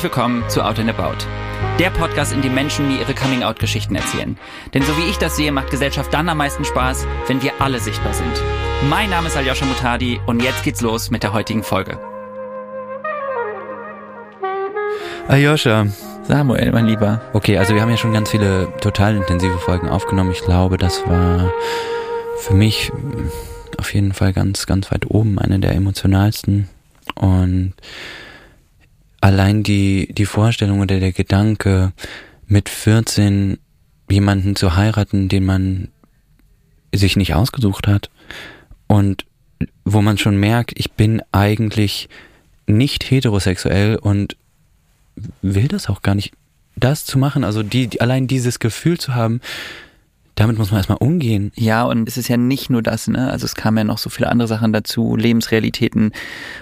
Herzlich willkommen zu Out and About. Der Podcast, in dem Menschen mir ihre Coming-out-Geschichten erzählen. Denn so wie ich das sehe, macht Gesellschaft dann am meisten Spaß, wenn wir alle sichtbar sind. Mein Name ist Aljoscha Mutadi und jetzt geht's los mit der heutigen Folge. Aljoscha. Samuel, mein Lieber. Okay, also wir haben ja schon ganz viele total intensive Folgen aufgenommen. Ich glaube, das war für mich auf jeden Fall ganz, ganz weit oben eine der emotionalsten. Und allein die, die Vorstellung oder der Gedanke, mit 14 jemanden zu heiraten, den man sich nicht ausgesucht hat und wo man schon merkt, ich bin eigentlich nicht heterosexuell und will das auch gar nicht, das zu machen, also die, allein dieses Gefühl zu haben, damit muss man erstmal umgehen. Ja, und es ist ja nicht nur das, ne? Also es kamen ja noch so viele andere Sachen dazu, Lebensrealitäten.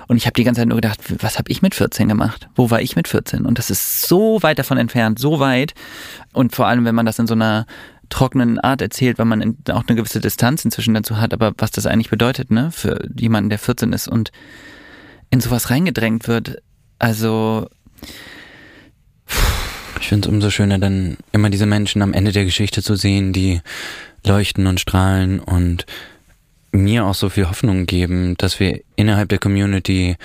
Und ich habe die ganze Zeit nur gedacht, was habe ich mit 14 gemacht? Wo war ich mit 14? Und das ist so weit davon entfernt, so weit. Und vor allem, wenn man das in so einer trockenen Art erzählt, weil man auch eine gewisse Distanz inzwischen dazu hat, aber was das eigentlich bedeutet, ne, für jemanden, der 14 ist und in sowas reingedrängt wird. Also ich finde es umso schöner, dann immer diese Menschen am Ende der Geschichte zu sehen, die leuchten und strahlen und mir auch so viel Hoffnung geben, dass wir innerhalb der Community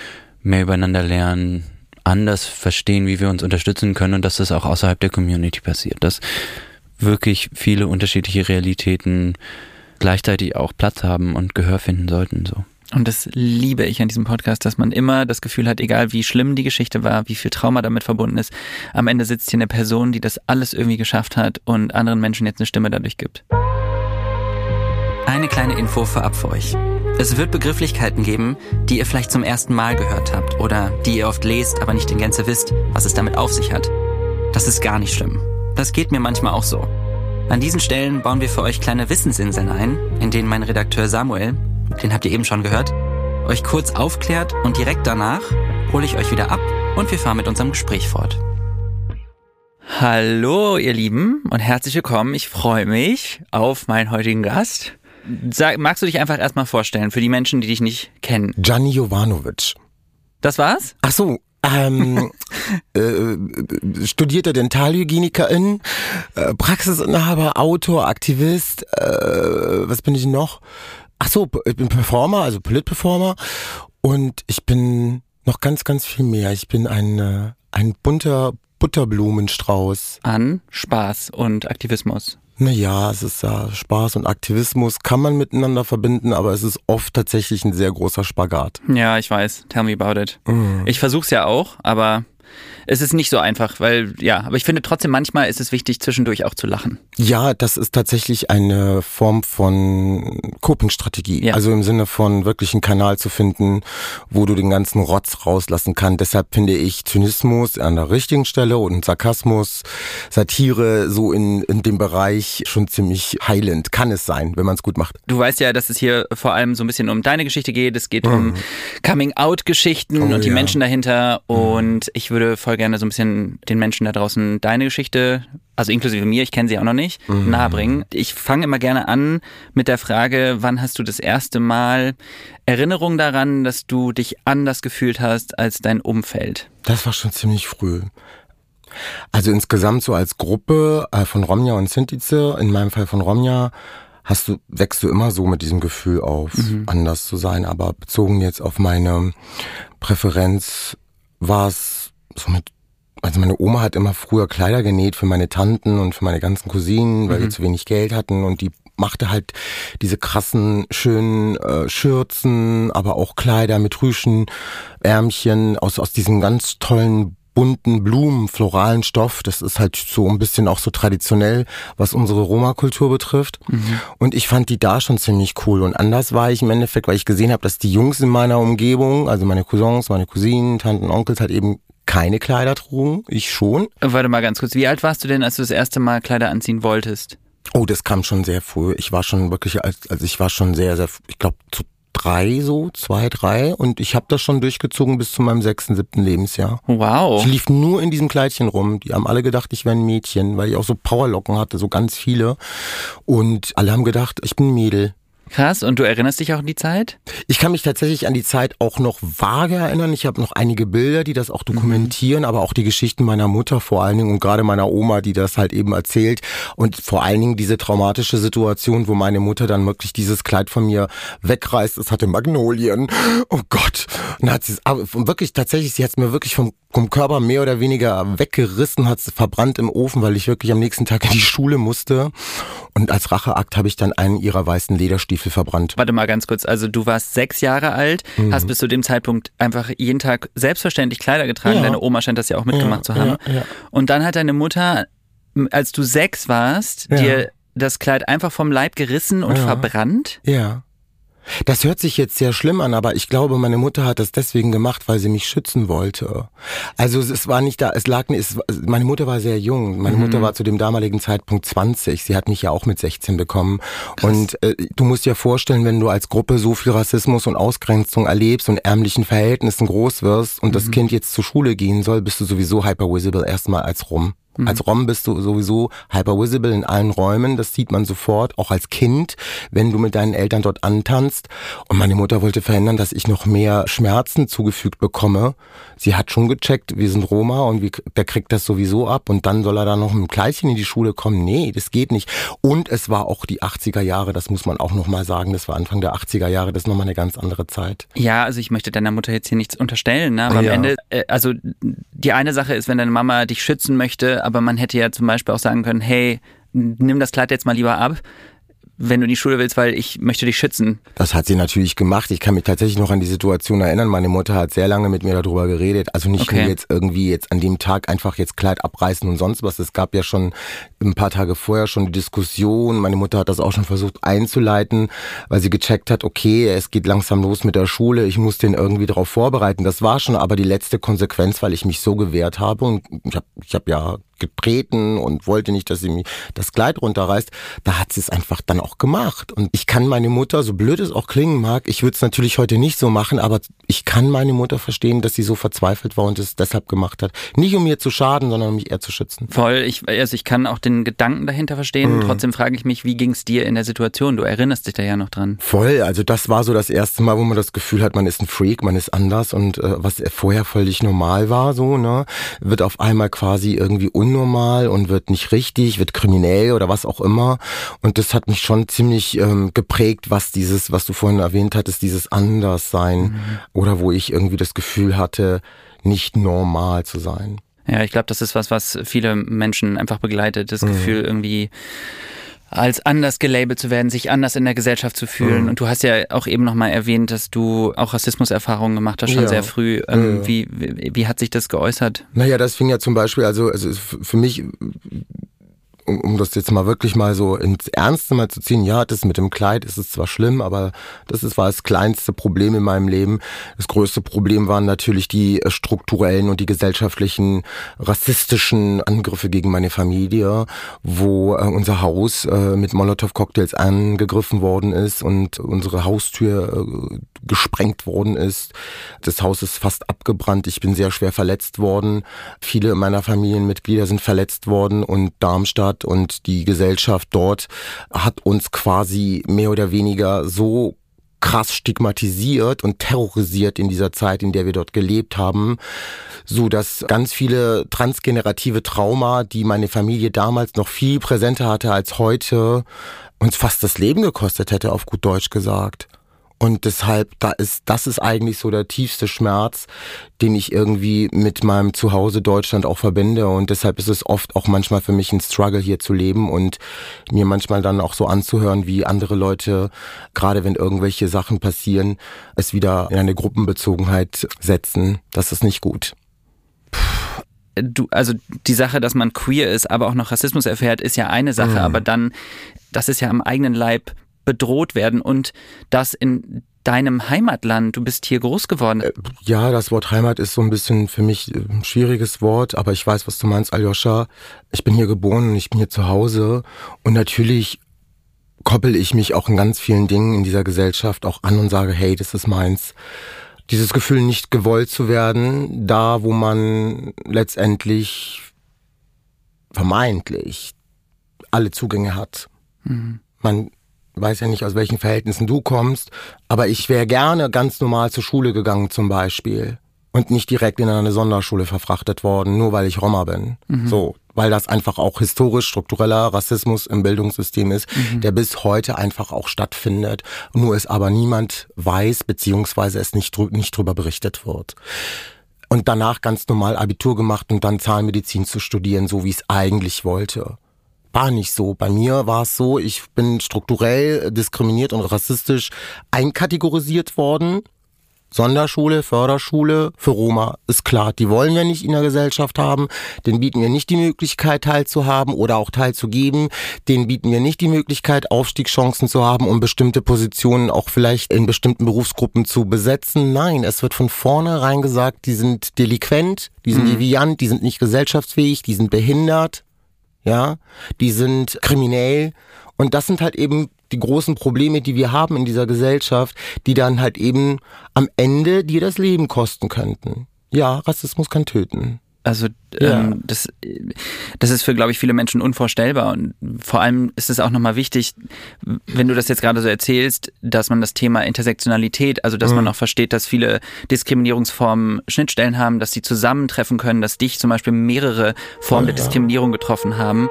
mehr übereinander lernen, anders verstehen, wie wir uns unterstützen können und dass das auch außerhalb der Community passiert, dass wirklich viele unterschiedliche Realitäten gleichzeitig auch Platz haben und Gehör finden sollten, so. Und das liebe ich an diesem Podcast, dass man immer das Gefühl hat, egal wie schlimm die Geschichte war, wie viel Trauma damit verbunden ist, am Ende sitzt hier eine Person, die das alles irgendwie geschafft hat und anderen Menschen jetzt eine Stimme dadurch gibt. Eine kleine Info vorab für euch. Es wird Begrifflichkeiten geben, die ihr vielleicht zum ersten Mal gehört habt oder die ihr oft lest, aber nicht in Gänze wisst, was es damit auf sich hat. Das ist gar nicht schlimm. Das geht mir manchmal auch so. An diesen Stellen bauen wir für euch kleine Wissensinseln ein, in denen mein Redakteur Samuel den habt ihr eben schon gehört, euch kurz aufklärt und direkt danach hole ich euch wieder ab und wir fahren mit unserem Gespräch fort. Hallo, ihr Lieben, und herzlich willkommen. Ich freue mich auf meinen heutigen Gast. Sag, magst du dich einfach erstmal vorstellen für die Menschen, die dich nicht kennen? Gianni Jovanovic. Das war's? Ach so, ähm, äh, studierte Dentalhygienikerin, äh, Praxisinhaber, Autor, Aktivist, äh, was bin ich noch? Ach so, ich bin Performer, also Politperformer und ich bin noch ganz, ganz viel mehr. Ich bin ein, äh, ein bunter Butterblumenstrauß. An Spaß und Aktivismus. Naja, es ist ja Spaß und Aktivismus kann man miteinander verbinden, aber es ist oft tatsächlich ein sehr großer Spagat. Ja, ich weiß. Tell me about it. Mm. Ich versuch's ja auch, aber es ist nicht so einfach, weil ja, aber ich finde trotzdem manchmal ist es wichtig, zwischendurch auch zu lachen. Ja, das ist tatsächlich eine Form von Coping-Strategie. Ja. Also im Sinne von wirklich einen Kanal zu finden, wo du den ganzen Rotz rauslassen kannst. Deshalb finde ich Zynismus an der richtigen Stelle und Sarkasmus, Satire so in, in dem Bereich schon ziemlich heilend. Kann es sein, wenn man es gut macht. Du weißt ja, dass es hier vor allem so ein bisschen um deine Geschichte geht. Es geht mhm. um Coming-out-Geschichten oh, und die ja. Menschen dahinter. Und ich würde voll gerne so ein bisschen den Menschen da draußen deine Geschichte, also inklusive mir, ich kenne sie auch noch nicht, mhm. nahebringen. Ich fange immer gerne an mit der Frage, wann hast du das erste Mal Erinnerung daran, dass du dich anders gefühlt hast als dein Umfeld? Das war schon ziemlich früh. Also insgesamt so als Gruppe äh, von Romja und Sintize, in meinem Fall von Romja, hast du, wächst du immer so mit diesem Gefühl auf, mhm. anders zu sein. Aber bezogen jetzt auf meine Präferenz war es so mit also meine Oma hat immer früher Kleider genäht für meine Tanten und für meine ganzen Cousinen, weil mhm. wir zu wenig Geld hatten und die machte halt diese krassen, schönen äh, Schürzen, aber auch Kleider mit Rüschen, Ärmchen aus, aus diesem ganz tollen bunten Blumen, floralen Stoff. Das ist halt so ein bisschen auch so traditionell, was unsere Roma-Kultur betrifft. Mhm. Und ich fand die da schon ziemlich cool. Und anders war ich im Endeffekt, weil ich gesehen habe, dass die Jungs in meiner Umgebung, also meine Cousins, meine Cousinen, Tanten, Onkels halt eben keine Kleider trugen. Ich schon. Warte mal ganz kurz. Wie alt warst du denn, als du das erste Mal Kleider anziehen wolltest? Oh, das kam schon sehr früh. Ich war schon wirklich, als, also ich war schon sehr, sehr, ich glaube zu drei so, zwei, drei und ich habe das schon durchgezogen bis zu meinem sechsten, siebten Lebensjahr. Wow. Ich lief nur in diesem Kleidchen rum. Die haben alle gedacht, ich wäre ein Mädchen, weil ich auch so Powerlocken hatte, so ganz viele. Und alle haben gedacht, ich bin ein Mädel. Krass, und du erinnerst dich auch an die Zeit? Ich kann mich tatsächlich an die Zeit auch noch vage erinnern. Ich habe noch einige Bilder, die das auch dokumentieren, mhm. aber auch die Geschichten meiner Mutter vor allen Dingen und gerade meiner Oma, die das halt eben erzählt. Und vor allen Dingen diese traumatische Situation, wo meine Mutter dann wirklich dieses Kleid von mir wegreißt. Es hatte Magnolien. Oh Gott. Und hat sie wirklich tatsächlich, sie hat es mir wirklich vom, vom Körper mehr oder weniger weggerissen, hat es verbrannt im Ofen, weil ich wirklich am nächsten Tag in die Schule musste. Und als Racheakt habe ich dann einen ihrer weißen Lederstiefel verbrannt. Warte mal ganz kurz. Also du warst sechs Jahre alt, mhm. hast bis zu dem Zeitpunkt einfach jeden Tag selbstverständlich Kleider getragen. Ja. Deine Oma scheint das ja auch mitgemacht ja, zu haben. Ja, Und dann hat deine Mutter, als du sechs warst, dir das Kleid einfach vom Leib gerissen und verbrannt? Ja. Das hört sich jetzt sehr schlimm an, aber ich glaube, meine Mutter hat das deswegen gemacht, weil sie mich schützen wollte. Also es war nicht da, es lag nicht, meine Mutter war sehr jung. Meine mhm. Mutter war zu dem damaligen Zeitpunkt 20. Sie hat mich ja auch mit 16 bekommen. Krass. Und äh, du musst dir vorstellen, wenn du als Gruppe so viel Rassismus und Ausgrenzung erlebst und ärmlichen Verhältnissen groß wirst und mhm. das Kind jetzt zur Schule gehen soll, bist du sowieso hypervisible erstmal als rum. Mhm. Als ROM bist du sowieso hypervisible in allen Räumen. Das sieht man sofort, auch als Kind, wenn du mit deinen Eltern dort antanzt. Und meine Mutter wollte verhindern, dass ich noch mehr Schmerzen zugefügt bekomme. Sie hat schon gecheckt, wir sind Roma und wir, der kriegt das sowieso ab. Und dann soll er da noch mit Kleidchen in die Schule kommen. Nee, das geht nicht. Und es war auch die 80er Jahre, das muss man auch nochmal sagen. Das war Anfang der 80er Jahre, das ist nochmal eine ganz andere Zeit. Ja, also ich möchte deiner Mutter jetzt hier nichts unterstellen. Ne? Aber ja. am Ende, äh, also die eine Sache ist, wenn deine Mama dich schützen möchte, aber man hätte ja zum Beispiel auch sagen können, hey, nimm das Kleid jetzt mal lieber ab wenn du in die Schule willst, weil ich möchte dich schützen. Das hat sie natürlich gemacht. Ich kann mich tatsächlich noch an die Situation erinnern. Meine Mutter hat sehr lange mit mir darüber geredet. Also nicht okay. nur jetzt irgendwie jetzt an dem Tag einfach jetzt Kleid abreißen und sonst was. Es gab ja schon ein paar Tage vorher schon die Diskussion. Meine Mutter hat das auch schon versucht einzuleiten, weil sie gecheckt hat, okay, es geht langsam los mit der Schule. Ich muss den irgendwie darauf vorbereiten. Das war schon aber die letzte Konsequenz, weil ich mich so gewehrt habe und ich habe ich hab ja getreten und wollte nicht, dass sie mir das Kleid runterreißt. Da hat sie es einfach dann auch gemacht. Und ich kann meine Mutter, so blöd es auch klingen mag, ich würde es natürlich heute nicht so machen, aber ich kann meine Mutter verstehen, dass sie so verzweifelt war und es deshalb gemacht hat. Nicht um mir zu schaden, sondern um mich eher zu schützen. Voll. Ich, also ich kann auch den Gedanken dahinter verstehen. Mhm. Trotzdem frage ich mich, wie ging es dir in der Situation? Du erinnerst dich da ja noch dran. Voll. Also das war so das erste Mal, wo man das Gefühl hat, man ist ein Freak, man ist anders und äh, was vorher völlig normal war, so, ne, wird auf einmal quasi irgendwie unnormal und wird nicht richtig, wird kriminell oder was auch immer. Und das hat mich schon ziemlich ähm, geprägt, was dieses, was du vorhin erwähnt hattest, dieses Anderssein mhm. oder wo ich irgendwie das Gefühl hatte, nicht normal zu sein. Ja, ich glaube, das ist was, was viele Menschen einfach begleitet, das mhm. Gefühl irgendwie als anders gelabelt zu werden, sich anders in der Gesellschaft zu fühlen. Mhm. Und du hast ja auch eben nochmal erwähnt, dass du auch Rassismuserfahrungen gemacht hast, schon ja. sehr früh. Ähm, ja. wie, wie, wie hat sich das geäußert? Naja, das fing ja zum Beispiel, also, also für mich um, um das jetzt mal wirklich mal so ins Ernste mal zu ziehen, ja, das mit dem Kleid ist es zwar schlimm, aber das ist, war das kleinste Problem in meinem Leben. Das größte Problem waren natürlich die äh, strukturellen und die gesellschaftlichen rassistischen Angriffe gegen meine Familie, wo äh, unser Haus äh, mit Molotow-Cocktails angegriffen worden ist und unsere Haustür äh, gesprengt worden ist. Das Haus ist fast abgebrannt. Ich bin sehr schwer verletzt worden. Viele meiner Familienmitglieder sind verletzt worden und Darmstadt hat und die Gesellschaft dort hat uns quasi mehr oder weniger so krass stigmatisiert und terrorisiert in dieser Zeit, in der wir dort gelebt haben, so dass ganz viele transgenerative Trauma, die meine Familie damals noch viel präsenter hatte als heute, uns fast das Leben gekostet hätte, auf gut Deutsch gesagt. Und deshalb, da ist, das ist eigentlich so der tiefste Schmerz, den ich irgendwie mit meinem Zuhause Deutschland auch verbinde. Und deshalb ist es oft auch manchmal für mich ein Struggle hier zu leben und mir manchmal dann auch so anzuhören, wie andere Leute, gerade wenn irgendwelche Sachen passieren, es wieder in eine Gruppenbezogenheit setzen. Das ist nicht gut du, also die Sache, dass man queer ist, aber auch noch Rassismus erfährt, ist ja eine Sache, mhm. aber dann, das ist ja am eigenen Leib bedroht werden und das in deinem Heimatland. Du bist hier groß geworden. Äh, ja, das Wort Heimat ist so ein bisschen für mich ein schwieriges Wort, aber ich weiß, was du meinst, Aljoscha. Ich bin hier geboren und ich bin hier zu Hause und natürlich koppel ich mich auch in ganz vielen Dingen in dieser Gesellschaft auch an und sage, hey, das ist meins. Dieses Gefühl, nicht gewollt zu werden, da wo man letztendlich vermeintlich alle Zugänge hat. Mhm. Man weiß ja nicht, aus welchen Verhältnissen du kommst, aber ich wäre gerne ganz normal zur Schule gegangen zum Beispiel und nicht direkt in eine Sonderschule verfrachtet worden, nur weil ich Roma bin. Mhm. So, weil das einfach auch historisch struktureller Rassismus im Bildungssystem ist, mhm. der bis heute einfach auch stattfindet, nur es aber niemand weiß, beziehungsweise es nicht, nicht drüber berichtet wird. Und danach ganz normal Abitur gemacht und dann Zahnmedizin zu studieren, so wie es eigentlich wollte war nicht so. Bei mir war es so, ich bin strukturell diskriminiert und rassistisch einkategorisiert worden. Sonderschule, Förderschule für Roma ist klar, die wollen wir nicht in der Gesellschaft haben, den bieten wir nicht die Möglichkeit teilzuhaben oder auch teilzugeben, den bieten wir nicht die Möglichkeit Aufstiegschancen zu haben, um bestimmte Positionen auch vielleicht in bestimmten Berufsgruppen zu besetzen. Nein, es wird von vornherein gesagt, die sind delinquent, die sind mhm. deviant, die sind nicht gesellschaftsfähig, die sind behindert ja, die sind kriminell und das sind halt eben die großen Probleme, die wir haben in dieser Gesellschaft, die dann halt eben am Ende dir das Leben kosten könnten. Ja, Rassismus kann töten. Also ja. ähm, das, das ist für, glaube ich, viele Menschen unvorstellbar. Und vor allem ist es auch nochmal wichtig, wenn du das jetzt gerade so erzählst, dass man das Thema Intersektionalität, also dass mhm. man auch versteht, dass viele Diskriminierungsformen Schnittstellen haben, dass sie zusammentreffen können, dass dich zum Beispiel mehrere Formen oh, der Diskriminierung getroffen haben.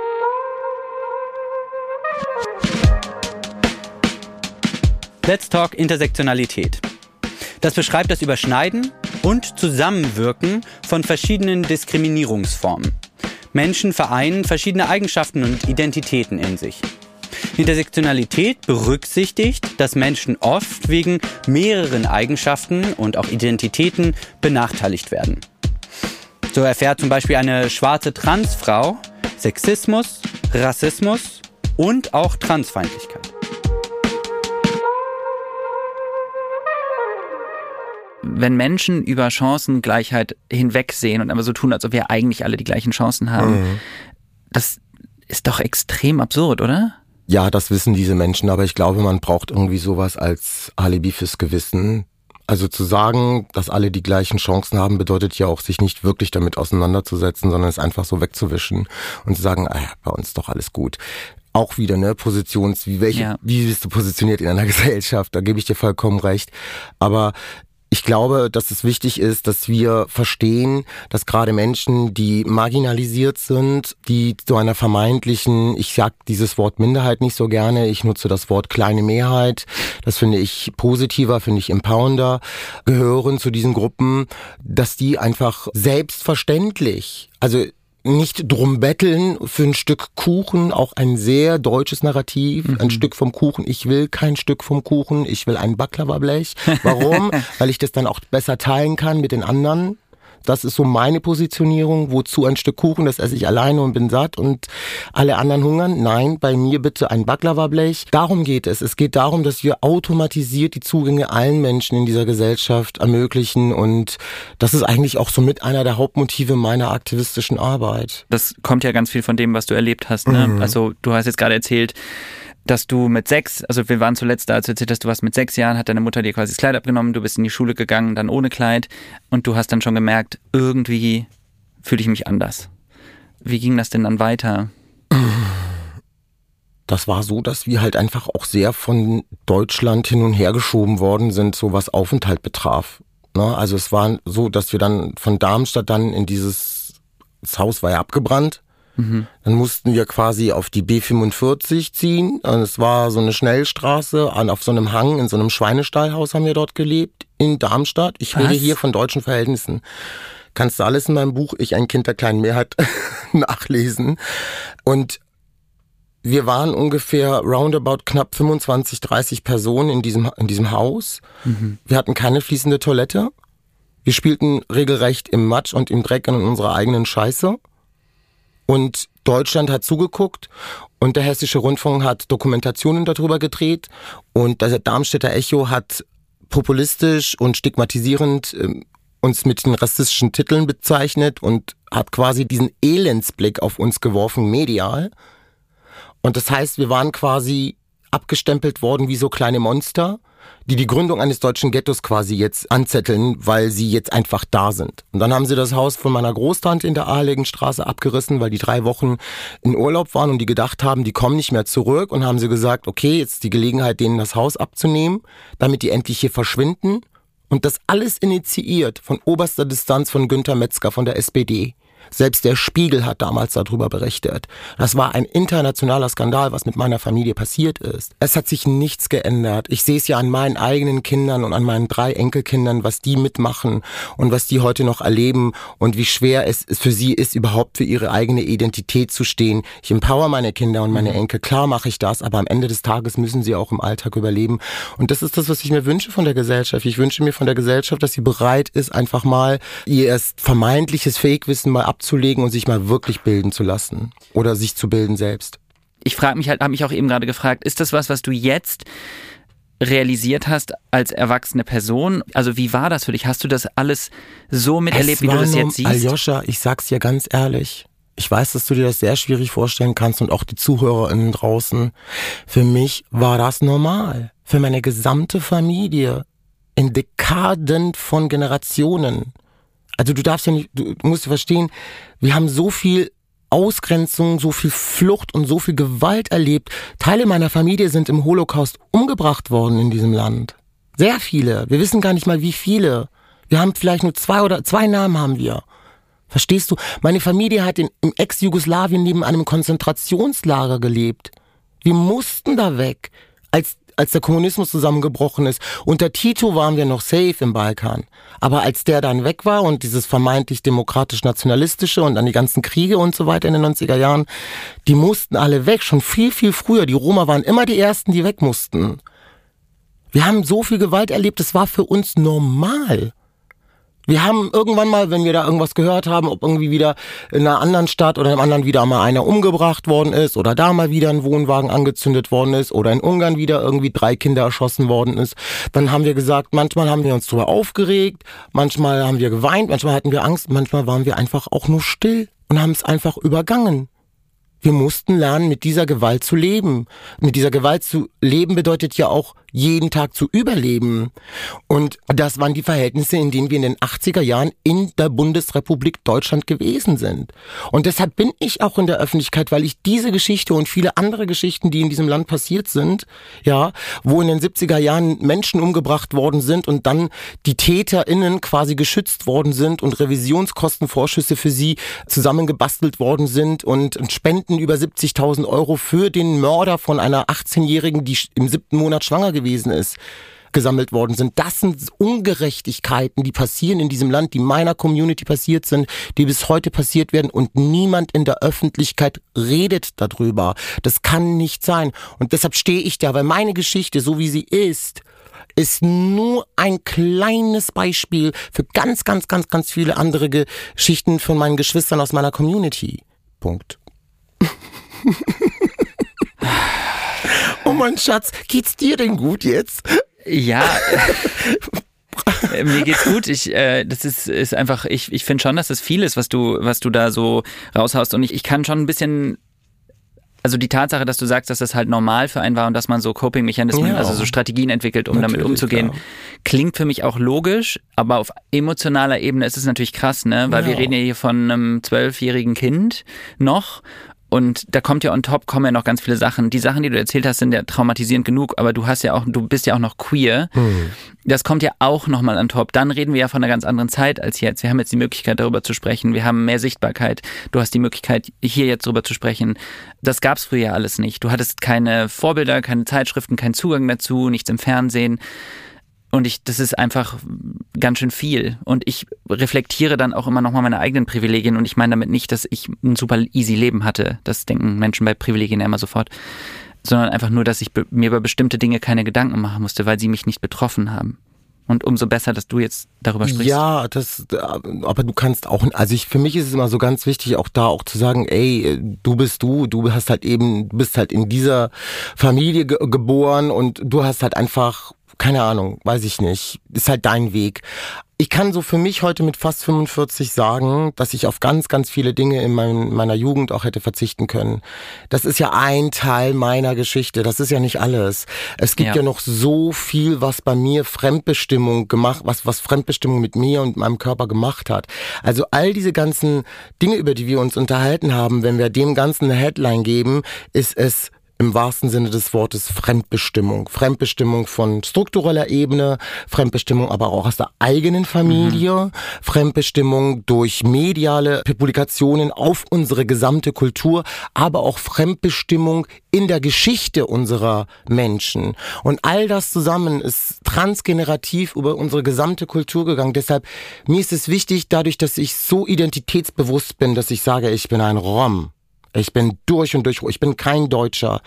Let's Talk Intersektionalität. Das beschreibt das Überschneiden und Zusammenwirken von verschiedenen Diskriminierungsformen. Menschen vereinen verschiedene Eigenschaften und Identitäten in sich. Intersektionalität berücksichtigt, dass Menschen oft wegen mehreren Eigenschaften und auch Identitäten benachteiligt werden. So erfährt zum Beispiel eine schwarze Transfrau Sexismus, Rassismus und auch Transfeindlichkeit. Wenn Menschen über Chancengleichheit hinwegsehen und aber so tun, als ob wir eigentlich alle die gleichen Chancen haben, mhm. das ist doch extrem absurd, oder? Ja, das wissen diese Menschen, aber ich glaube, man braucht irgendwie sowas als Alibi fürs Gewissen. Also zu sagen, dass alle die gleichen Chancen haben, bedeutet ja auch, sich nicht wirklich damit auseinanderzusetzen, sondern es einfach so wegzuwischen und zu sagen, ah, bei uns doch alles gut auch wieder, ne, Positions, wie welche, ja. wie bist du positioniert in einer Gesellschaft, da gebe ich dir vollkommen recht. Aber ich glaube, dass es wichtig ist, dass wir verstehen, dass gerade Menschen, die marginalisiert sind, die zu einer vermeintlichen, ich sag dieses Wort Minderheit nicht so gerne, ich nutze das Wort kleine Mehrheit, das finde ich positiver, finde ich empowernder, gehören zu diesen Gruppen, dass die einfach selbstverständlich, also nicht drum betteln für ein Stück Kuchen, auch ein sehr deutsches Narrativ, mhm. ein Stück vom Kuchen. Ich will kein Stück vom Kuchen, ich will ein Baklava-Blech. Warum? Weil ich das dann auch besser teilen kann mit den anderen. Das ist so meine Positionierung. Wozu ein Stück Kuchen, das esse ich alleine und bin satt und alle anderen hungern? Nein, bei mir bitte ein Baklava-Blech. Darum geht es. Es geht darum, dass wir automatisiert die Zugänge allen Menschen in dieser Gesellschaft ermöglichen und das ist eigentlich auch so mit einer der Hauptmotive meiner aktivistischen Arbeit. Das kommt ja ganz viel von dem, was du erlebt hast. Ne? Mhm. Also du hast jetzt gerade erzählt, dass du mit sechs, also wir waren zuletzt da, als du erzählt hast, du warst mit sechs Jahren, hat deine Mutter dir quasi das Kleid abgenommen, du bist in die Schule gegangen, dann ohne Kleid und du hast dann schon gemerkt, irgendwie fühle ich mich anders. Wie ging das denn dann weiter? Das war so, dass wir halt einfach auch sehr von Deutschland hin und her geschoben worden sind, so was Aufenthalt betraf. Ne? Also es war so, dass wir dann von Darmstadt dann in dieses, das Haus war ja abgebrannt, Mhm. Dann mussten wir quasi auf die B45 ziehen. Es war so eine Schnellstraße an, auf so einem Hang, in so einem Schweinestallhaus haben wir dort gelebt, in Darmstadt. Ich rede hier von deutschen Verhältnissen. Kannst du alles in meinem Buch Ich ein Kind der kleinen Mehrheit nachlesen. Und wir waren ungefähr roundabout knapp 25, 30 Personen in diesem, in diesem Haus. Mhm. Wir hatten keine fließende Toilette. Wir spielten regelrecht im Matsch und im Dreck in unserer eigenen Scheiße. Und Deutschland hat zugeguckt und der Hessische Rundfunk hat Dokumentationen darüber gedreht und das Darmstädter Echo hat populistisch und stigmatisierend äh, uns mit den rassistischen Titeln bezeichnet und hat quasi diesen Elendsblick auf uns geworfen, medial. Und das heißt, wir waren quasi abgestempelt worden wie so kleine Monster, die die Gründung eines deutschen Ghettos quasi jetzt anzetteln, weil sie jetzt einfach da sind. Und dann haben sie das Haus von meiner Großtante in der Ahlegenstraße abgerissen, weil die drei Wochen in Urlaub waren und die gedacht haben, die kommen nicht mehr zurück und haben sie gesagt, okay, jetzt die Gelegenheit, denen das Haus abzunehmen, damit die endlich hier verschwinden. Und das alles initiiert von oberster Distanz von Günter Metzger von der SPD. Selbst der Spiegel hat damals darüber berichtet. Das war ein internationaler Skandal, was mit meiner Familie passiert ist. Es hat sich nichts geändert. Ich sehe es ja an meinen eigenen Kindern und an meinen drei Enkelkindern, was die mitmachen und was die heute noch erleben und wie schwer es für sie ist, überhaupt für ihre eigene Identität zu stehen. Ich empower meine Kinder und meine mhm. Enkel. Klar mache ich das, aber am Ende des Tages müssen sie auch im Alltag überleben. Und das ist das, was ich mir wünsche von der Gesellschaft. Ich wünsche mir von der Gesellschaft, dass sie bereit ist, einfach mal ihr erst vermeintliches Fake-Wissen mal abzuhalten abzulegen und sich mal wirklich bilden zu lassen oder sich zu bilden selbst. Ich frage mich halt, habe mich auch eben gerade gefragt, ist das was, was du jetzt realisiert hast als erwachsene Person? Also wie war das für dich? Hast du das alles so miterlebt, wie du das jetzt siehst? Aljoscha, ich sag's dir ganz ehrlich. Ich weiß, dass du dir das sehr schwierig vorstellen kannst und auch die ZuhörerInnen draußen. Für mich war das normal. Für meine gesamte Familie. In Dekaden von Generationen. Also du darfst ja nicht, du musst verstehen, wir haben so viel Ausgrenzung, so viel Flucht und so viel Gewalt erlebt. Teile meiner Familie sind im Holocaust umgebracht worden in diesem Land. Sehr viele. Wir wissen gar nicht mal, wie viele. Wir haben vielleicht nur zwei oder zwei Namen haben wir. Verstehst du? Meine Familie hat in, im Ex-Jugoslawien neben einem Konzentrationslager gelebt. Wir mussten da weg. Als als der Kommunismus zusammengebrochen ist. Unter Tito waren wir noch safe im Balkan. Aber als der dann weg war und dieses vermeintlich demokratisch-nationalistische und dann die ganzen Kriege und so weiter in den 90er Jahren, die mussten alle weg, schon viel, viel früher. Die Roma waren immer die Ersten, die weg mussten. Wir haben so viel Gewalt erlebt, es war für uns normal. Wir haben irgendwann mal, wenn wir da irgendwas gehört haben, ob irgendwie wieder in einer anderen Stadt oder im anderen wieder mal einer umgebracht worden ist oder da mal wieder ein Wohnwagen angezündet worden ist oder in Ungarn wieder irgendwie drei Kinder erschossen worden ist, dann haben wir gesagt, manchmal haben wir uns darüber aufgeregt, manchmal haben wir geweint, manchmal hatten wir Angst, manchmal waren wir einfach auch nur still und haben es einfach übergangen. Wir mussten lernen, mit dieser Gewalt zu leben. Mit dieser Gewalt zu leben bedeutet ja auch jeden Tag zu überleben. Und das waren die Verhältnisse, in denen wir in den 80er Jahren in der Bundesrepublik Deutschland gewesen sind. Und deshalb bin ich auch in der Öffentlichkeit, weil ich diese Geschichte und viele andere Geschichten, die in diesem Land passiert sind, ja, wo in den 70er Jahren Menschen umgebracht worden sind und dann die TäterInnen quasi geschützt worden sind und Revisionskostenvorschüsse für sie zusammengebastelt worden sind und Spenden über 70.000 Euro für den Mörder von einer 18-Jährigen, die im siebten Monat schwanger gewesen gewesen ist, gesammelt worden sind. Das sind Ungerechtigkeiten, die passieren in diesem Land, die meiner Community passiert sind, die bis heute passiert werden und niemand in der Öffentlichkeit redet darüber. Das kann nicht sein. Und deshalb stehe ich da, weil meine Geschichte, so wie sie ist, ist nur ein kleines Beispiel für ganz, ganz, ganz, ganz viele andere Geschichten von meinen Geschwistern aus meiner Community. Punkt. Oh mein Schatz, geht's dir denn gut jetzt? Ja. Mir geht's gut. Ich, äh, das ist, ist einfach, ich, ich finde schon, dass das viel ist, was du, was du da so raushaust. Und ich, ich kann schon ein bisschen also die Tatsache, dass du sagst, dass das halt normal für einen war und dass man so Coping-Mechanismen, ja. also so Strategien entwickelt, um natürlich, damit umzugehen, klar. klingt für mich auch logisch, aber auf emotionaler Ebene ist es natürlich krass, ne? Weil ja. wir reden ja hier von einem zwölfjährigen Kind noch und da kommt ja on top, kommen ja noch ganz viele Sachen. Die Sachen, die du erzählt hast, sind ja traumatisierend genug, aber du hast ja auch, du bist ja auch noch queer. Mhm. Das kommt ja auch nochmal on top. Dann reden wir ja von einer ganz anderen Zeit als jetzt. Wir haben jetzt die Möglichkeit, darüber zu sprechen. Wir haben mehr Sichtbarkeit. Du hast die Möglichkeit, hier jetzt darüber zu sprechen. Das gab's früher alles nicht. Du hattest keine Vorbilder, keine Zeitschriften, keinen Zugang dazu, nichts im Fernsehen. Und ich, das ist einfach ganz schön viel. Und ich reflektiere dann auch immer nochmal meine eigenen Privilegien. Und ich meine damit nicht, dass ich ein super easy Leben hatte. Das denken Menschen bei Privilegien ja immer sofort. Sondern einfach nur, dass ich mir über bestimmte Dinge keine Gedanken machen musste, weil sie mich nicht betroffen haben. Und umso besser, dass du jetzt darüber sprichst. Ja, das, aber du kannst auch, also ich, für mich ist es immer so ganz wichtig, auch da auch zu sagen, ey, du bist du, du hast halt eben, bist halt in dieser Familie ge geboren und du hast halt einfach keine Ahnung, weiß ich nicht. Ist halt dein Weg. Ich kann so für mich heute mit fast 45 sagen, dass ich auf ganz, ganz viele Dinge in mein, meiner Jugend auch hätte verzichten können. Das ist ja ein Teil meiner Geschichte. Das ist ja nicht alles. Es gibt ja, ja noch so viel, was bei mir Fremdbestimmung gemacht, was, was Fremdbestimmung mit mir und meinem Körper gemacht hat. Also all diese ganzen Dinge, über die wir uns unterhalten haben, wenn wir dem Ganzen eine Headline geben, ist es im wahrsten Sinne des Wortes Fremdbestimmung. Fremdbestimmung von struktureller Ebene, Fremdbestimmung aber auch aus der eigenen Familie, mhm. Fremdbestimmung durch mediale Publikationen auf unsere gesamte Kultur, aber auch Fremdbestimmung in der Geschichte unserer Menschen. Und all das zusammen ist transgenerativ über unsere gesamte Kultur gegangen. Deshalb, mir ist es wichtig, dadurch, dass ich so identitätsbewusst bin, dass ich sage, ich bin ein Rom. Ich bin durch und durch, ich bin kein Deutscher.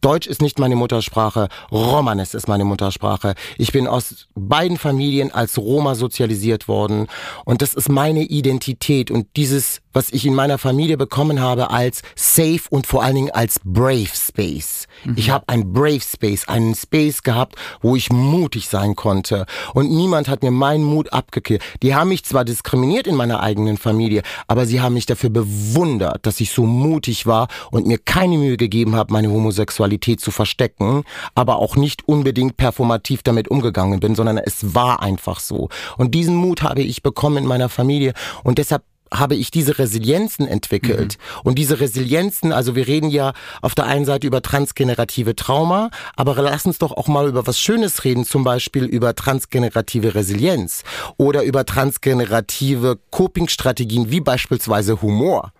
Deutsch ist nicht meine Muttersprache, Romanes ist meine Muttersprache. Ich bin aus beiden Familien als Roma sozialisiert worden und das ist meine Identität und dieses was ich in meiner Familie bekommen habe als safe und vor allen Dingen als brave space. Mhm. Ich habe ein brave space, einen Space gehabt, wo ich mutig sein konnte und niemand hat mir meinen Mut abgekehrt. Die haben mich zwar diskriminiert in meiner eigenen Familie, aber sie haben mich dafür bewundert, dass ich so mutig war und mir keine Mühe gegeben habe, meine Homosexualität zu verstecken, aber auch nicht unbedingt performativ damit umgegangen bin, sondern es war einfach so. Und diesen Mut habe ich bekommen in meiner Familie und deshalb habe ich diese Resilienzen entwickelt. Mhm. Und diese Resilienzen, also wir reden ja auf der einen Seite über transgenerative Trauma, aber lass uns doch auch mal über was Schönes reden, zum Beispiel über transgenerative Resilienz oder über transgenerative Coping-Strategien wie beispielsweise Humor.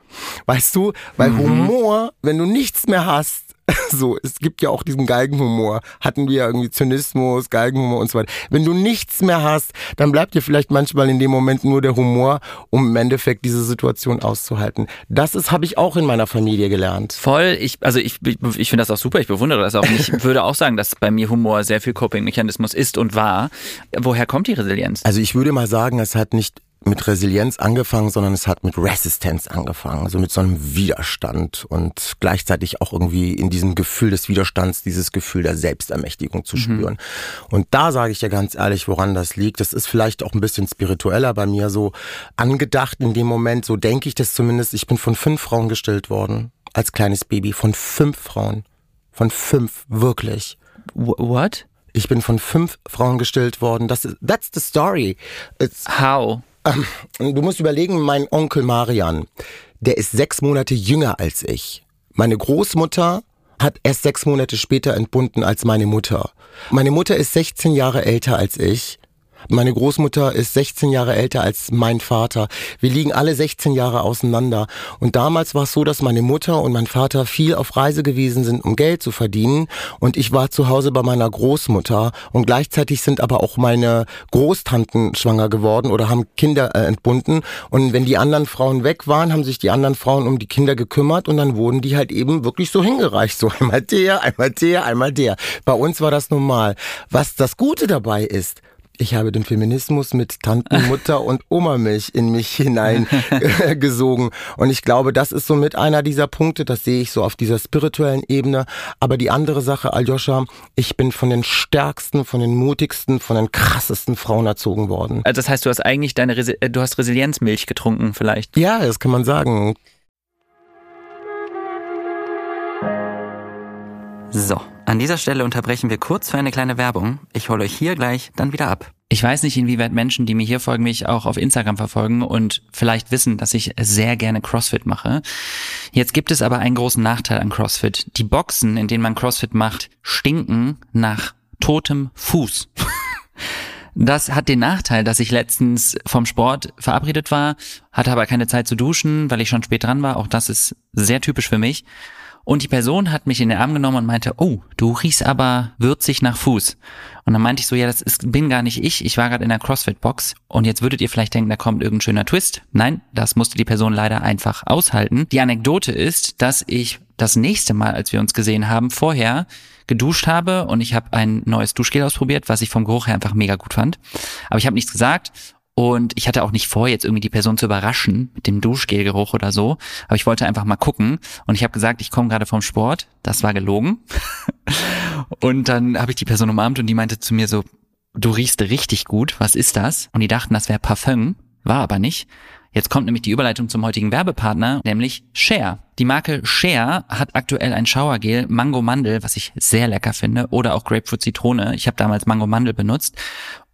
Weißt du, weil mhm. Humor, wenn du nichts mehr hast, so, es gibt ja auch diesen Galgenhumor. Hatten wir ja irgendwie Zynismus, Galgenhumor und so weiter. Wenn du nichts mehr hast, dann bleibt dir vielleicht manchmal in dem Moment nur der Humor, um im Endeffekt diese Situation auszuhalten. Das ist, habe ich auch in meiner Familie gelernt. Voll. Ich, also ich, ich finde das auch super. Ich bewundere das auch. Ich würde auch sagen, dass bei mir Humor sehr viel Coping-Mechanismus ist und war. Woher kommt die Resilienz? Also ich würde mal sagen, es hat nicht mit Resilienz angefangen, sondern es hat mit Resistenz angefangen, also mit so einem Widerstand und gleichzeitig auch irgendwie in diesem Gefühl des Widerstands dieses Gefühl der Selbstermächtigung zu mhm. spüren. Und da sage ich ja ganz ehrlich, woran das liegt. Das ist vielleicht auch ein bisschen spiritueller bei mir so angedacht in dem Moment, so denke ich das zumindest. Ich bin von fünf Frauen gestillt worden, als kleines Baby, von fünf Frauen. Von fünf, wirklich. What? Ich bin von fünf Frauen gestillt worden. Das ist, that's the story. It's, How? Ähm, du musst überlegen, mein Onkel Marian, der ist sechs Monate jünger als ich. Meine Großmutter hat erst sechs Monate später entbunden als meine Mutter. Meine Mutter ist 16 Jahre älter als ich meine Großmutter ist 16 Jahre älter als mein Vater. Wir liegen alle 16 Jahre auseinander. Und damals war es so, dass meine Mutter und mein Vater viel auf Reise gewesen sind, um Geld zu verdienen. Und ich war zu Hause bei meiner Großmutter. Und gleichzeitig sind aber auch meine Großtanten schwanger geworden oder haben Kinder äh, entbunden. Und wenn die anderen Frauen weg waren, haben sich die anderen Frauen um die Kinder gekümmert. Und dann wurden die halt eben wirklich so hingereicht. So einmal der, einmal der, einmal der. Bei uns war das normal. Was das Gute dabei ist, ich habe den Feminismus mit Tanten, Mutter und Oma Milch in mich hineingesogen. und ich glaube, das ist so mit einer dieser Punkte, das sehe ich so auf dieser spirituellen Ebene. Aber die andere Sache, Aljoscha, ich bin von den stärksten, von den mutigsten, von den krassesten Frauen erzogen worden. Also das heißt, du hast eigentlich deine, Resi äh, du hast Resilienzmilch getrunken vielleicht? Ja, das kann man sagen. So, an dieser Stelle unterbrechen wir kurz für eine kleine Werbung. Ich hole euch hier gleich dann wieder ab. Ich weiß nicht, inwieweit Menschen, die mir hier folgen, mich auch auf Instagram verfolgen und vielleicht wissen, dass ich sehr gerne CrossFit mache. Jetzt gibt es aber einen großen Nachteil an CrossFit. Die Boxen, in denen man CrossFit macht, stinken nach totem Fuß. Das hat den Nachteil, dass ich letztens vom Sport verabredet war, hatte aber keine Zeit zu duschen, weil ich schon spät dran war. Auch das ist sehr typisch für mich. Und die Person hat mich in den Arm genommen und meinte, oh, du riechst aber würzig nach Fuß. Und dann meinte ich so, ja, das ist, bin gar nicht ich. Ich war gerade in der CrossFit-Box. Und jetzt würdet ihr vielleicht denken, da kommt irgendein schöner Twist. Nein, das musste die Person leider einfach aushalten. Die Anekdote ist, dass ich das nächste Mal, als wir uns gesehen haben, vorher geduscht habe und ich habe ein neues Duschgel ausprobiert, was ich vom Geruch her einfach mega gut fand. Aber ich habe nichts gesagt Und ich hatte auch nicht vor, jetzt irgendwie die Person zu überraschen mit dem Duschgelgeruch oder so. Aber ich wollte einfach mal gucken. Und ich habe gesagt, ich komme gerade vom Sport. Das war gelogen. und dann habe ich die Person umarmt und die meinte zu mir so, du riechst richtig gut. Was ist das? Und die dachten, das wäre Parfum. War aber nicht. Jetzt kommt nämlich die Überleitung zum heutigen Werbepartner, nämlich Share. Die Marke Share hat aktuell ein Showergel Mango Mandel, was ich sehr lecker finde, oder auch Grapefruit Zitrone. Ich habe damals Mango Mandel benutzt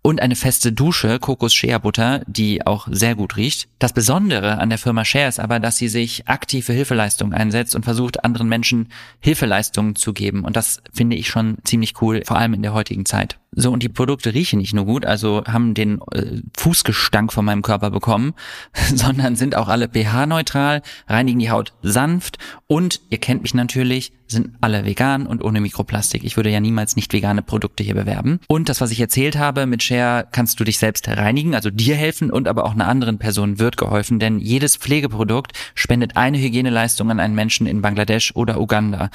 und eine feste Dusche, Kokos Shea Butter, die auch sehr gut riecht. Das Besondere an der Firma Share ist aber, dass sie sich aktiv für Hilfeleistungen einsetzt und versucht, anderen Menschen Hilfeleistungen zu geben. Und das finde ich schon ziemlich cool, vor allem in der heutigen Zeit. So, und die Produkte riechen nicht nur gut, also haben den äh, Fußgestank von meinem Körper bekommen, sondern sind auch alle pH-neutral, reinigen die Haut sanft und, ihr kennt mich natürlich, sind alle vegan und ohne Mikroplastik. Ich würde ja niemals nicht vegane Produkte hier bewerben. Und das, was ich erzählt habe, mit Share kannst du dich selbst reinigen, also dir helfen und aber auch einer anderen Person wird geholfen, denn jedes Pflegeprodukt spendet eine Hygieneleistung an einen Menschen in Bangladesch oder Uganda.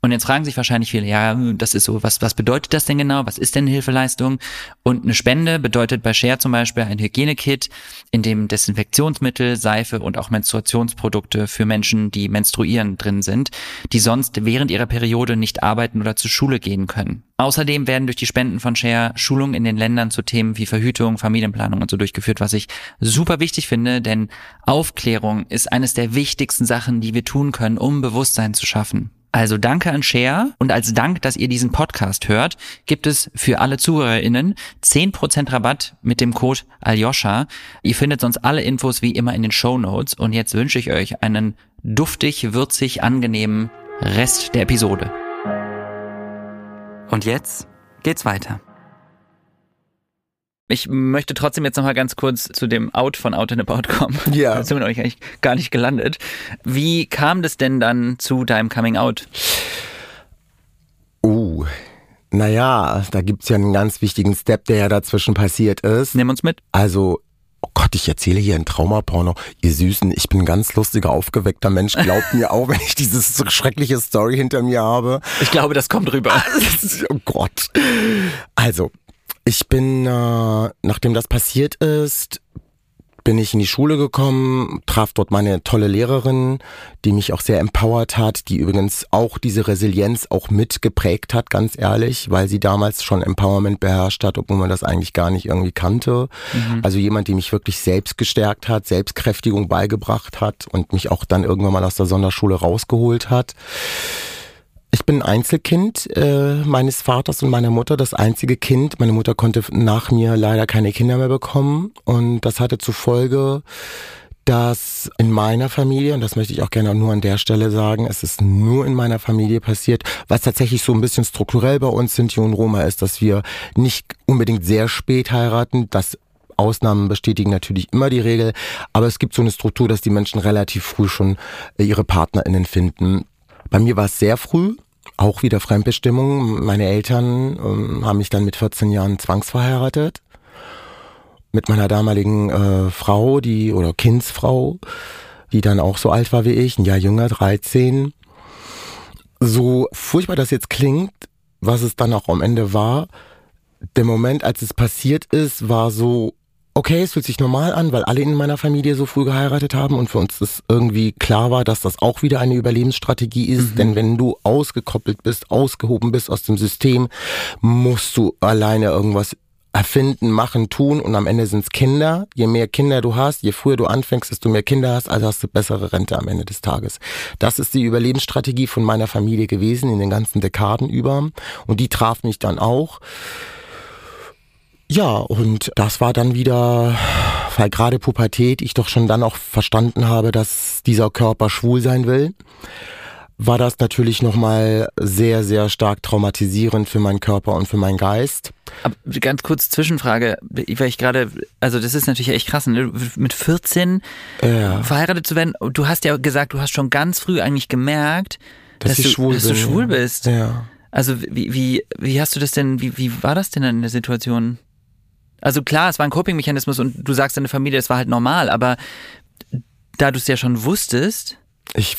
Und jetzt fragen sich wahrscheinlich viele, ja, das ist so, was, was bedeutet das denn genau? Was ist denn Hilfeleistung? Und eine Spende bedeutet bei Share zum Beispiel ein Hygienekit, in dem Desinfektionsmittel, Seife und auch Menstruationsprodukte für Menschen, die menstruieren, drin sind, die sonst während ihrer Periode nicht arbeiten oder zur Schule gehen können. Außerdem werden durch die Spenden von Share Schulungen in den Ländern zu Themen wie Verhütung, Familienplanung und so durchgeführt, was ich super wichtig finde, denn Aufklärung ist eines der wichtigsten Sachen, die wir tun können, um Bewusstsein zu schaffen. Also danke an Share und als Dank, dass ihr diesen Podcast hört, gibt es für alle ZuhörerInnen 10% Rabatt mit dem Code Aljoscha. Ihr findet sonst alle Infos wie immer in den Show Notes und jetzt wünsche ich euch einen duftig, würzig, angenehmen Rest der Episode. Und jetzt geht's weiter. Ich möchte trotzdem jetzt noch mal ganz kurz zu dem Out von Out in About kommen. Ja. Da sind wir eigentlich gar nicht gelandet. Wie kam das denn dann zu deinem Coming Out? Uh, naja, da gibt's ja einen ganz wichtigen Step, der ja dazwischen passiert ist. Nimm uns mit. Also, oh Gott, ich erzähle hier ein Traumaporno. Ihr Süßen, ich bin ein ganz lustiger, aufgeweckter Mensch. Glaubt mir auch, wenn ich dieses so schreckliche Story hinter mir habe. Ich glaube, das kommt rüber. oh Gott. Also, ich bin, äh, nachdem das passiert ist, bin ich in die Schule gekommen, traf dort meine tolle Lehrerin, die mich auch sehr empowert hat, die übrigens auch diese Resilienz auch mitgeprägt hat, ganz ehrlich, weil sie damals schon Empowerment beherrscht hat, obwohl man das eigentlich gar nicht irgendwie kannte. Mhm. Also jemand, die mich wirklich selbst gestärkt hat, Selbstkräftigung beigebracht hat und mich auch dann irgendwann mal aus der Sonderschule rausgeholt hat. Ich bin Einzelkind äh, meines Vaters und meiner Mutter, das einzige Kind. Meine Mutter konnte nach mir leider keine Kinder mehr bekommen. Und das hatte zur Folge, dass in meiner Familie, und das möchte ich auch gerne nur an der Stelle sagen, es ist nur in meiner Familie passiert, was tatsächlich so ein bisschen strukturell bei uns Sinti und Roma ist, dass wir nicht unbedingt sehr spät heiraten, das Ausnahmen bestätigen natürlich immer die Regel, aber es gibt so eine Struktur, dass die Menschen relativ früh schon ihre PartnerInnen finden. Bei mir war es sehr früh, auch wieder Fremdbestimmung. Meine Eltern ähm, haben mich dann mit 14 Jahren zwangsverheiratet. Mit meiner damaligen äh, Frau, die, oder Kindsfrau, die dann auch so alt war wie ich, ein Jahr jünger, 13. So furchtbar das jetzt klingt, was es dann auch am Ende war, der Moment, als es passiert ist, war so, okay, es fühlt sich normal an, weil alle in meiner Familie so früh geheiratet haben und für uns das irgendwie klar war, dass das auch wieder eine Überlebensstrategie ist. Mhm. Denn wenn du ausgekoppelt bist, ausgehoben bist aus dem System, musst du alleine irgendwas erfinden, machen, tun und am Ende sind's Kinder. Je mehr Kinder du hast, je früher du anfängst, desto mehr Kinder hast, also hast du bessere Rente am Ende des Tages. Das ist die Überlebensstrategie von meiner Familie gewesen in den ganzen Dekaden über und die traf mich dann auch. Ja, und das war dann wieder, weil gerade Pubertät ich doch schon dann auch verstanden habe, dass dieser Körper schwul sein will, war das natürlich nochmal sehr, sehr stark traumatisierend für meinen Körper und für meinen Geist. Aber ganz kurz Zwischenfrage, weil ich gerade, also das ist natürlich echt krass, ne? mit 14 ja. verheiratet zu werden. Du hast ja gesagt, du hast schon ganz früh eigentlich gemerkt, dass, dass, du, schwul, dass du schwul bist. Ja. Also wie, wie, wie hast du das denn, wie, wie war das denn in der Situation? Also klar, es war ein Coping-Mechanismus und du sagst deine Familie, es war halt normal, aber da du es ja schon wusstest. Ich,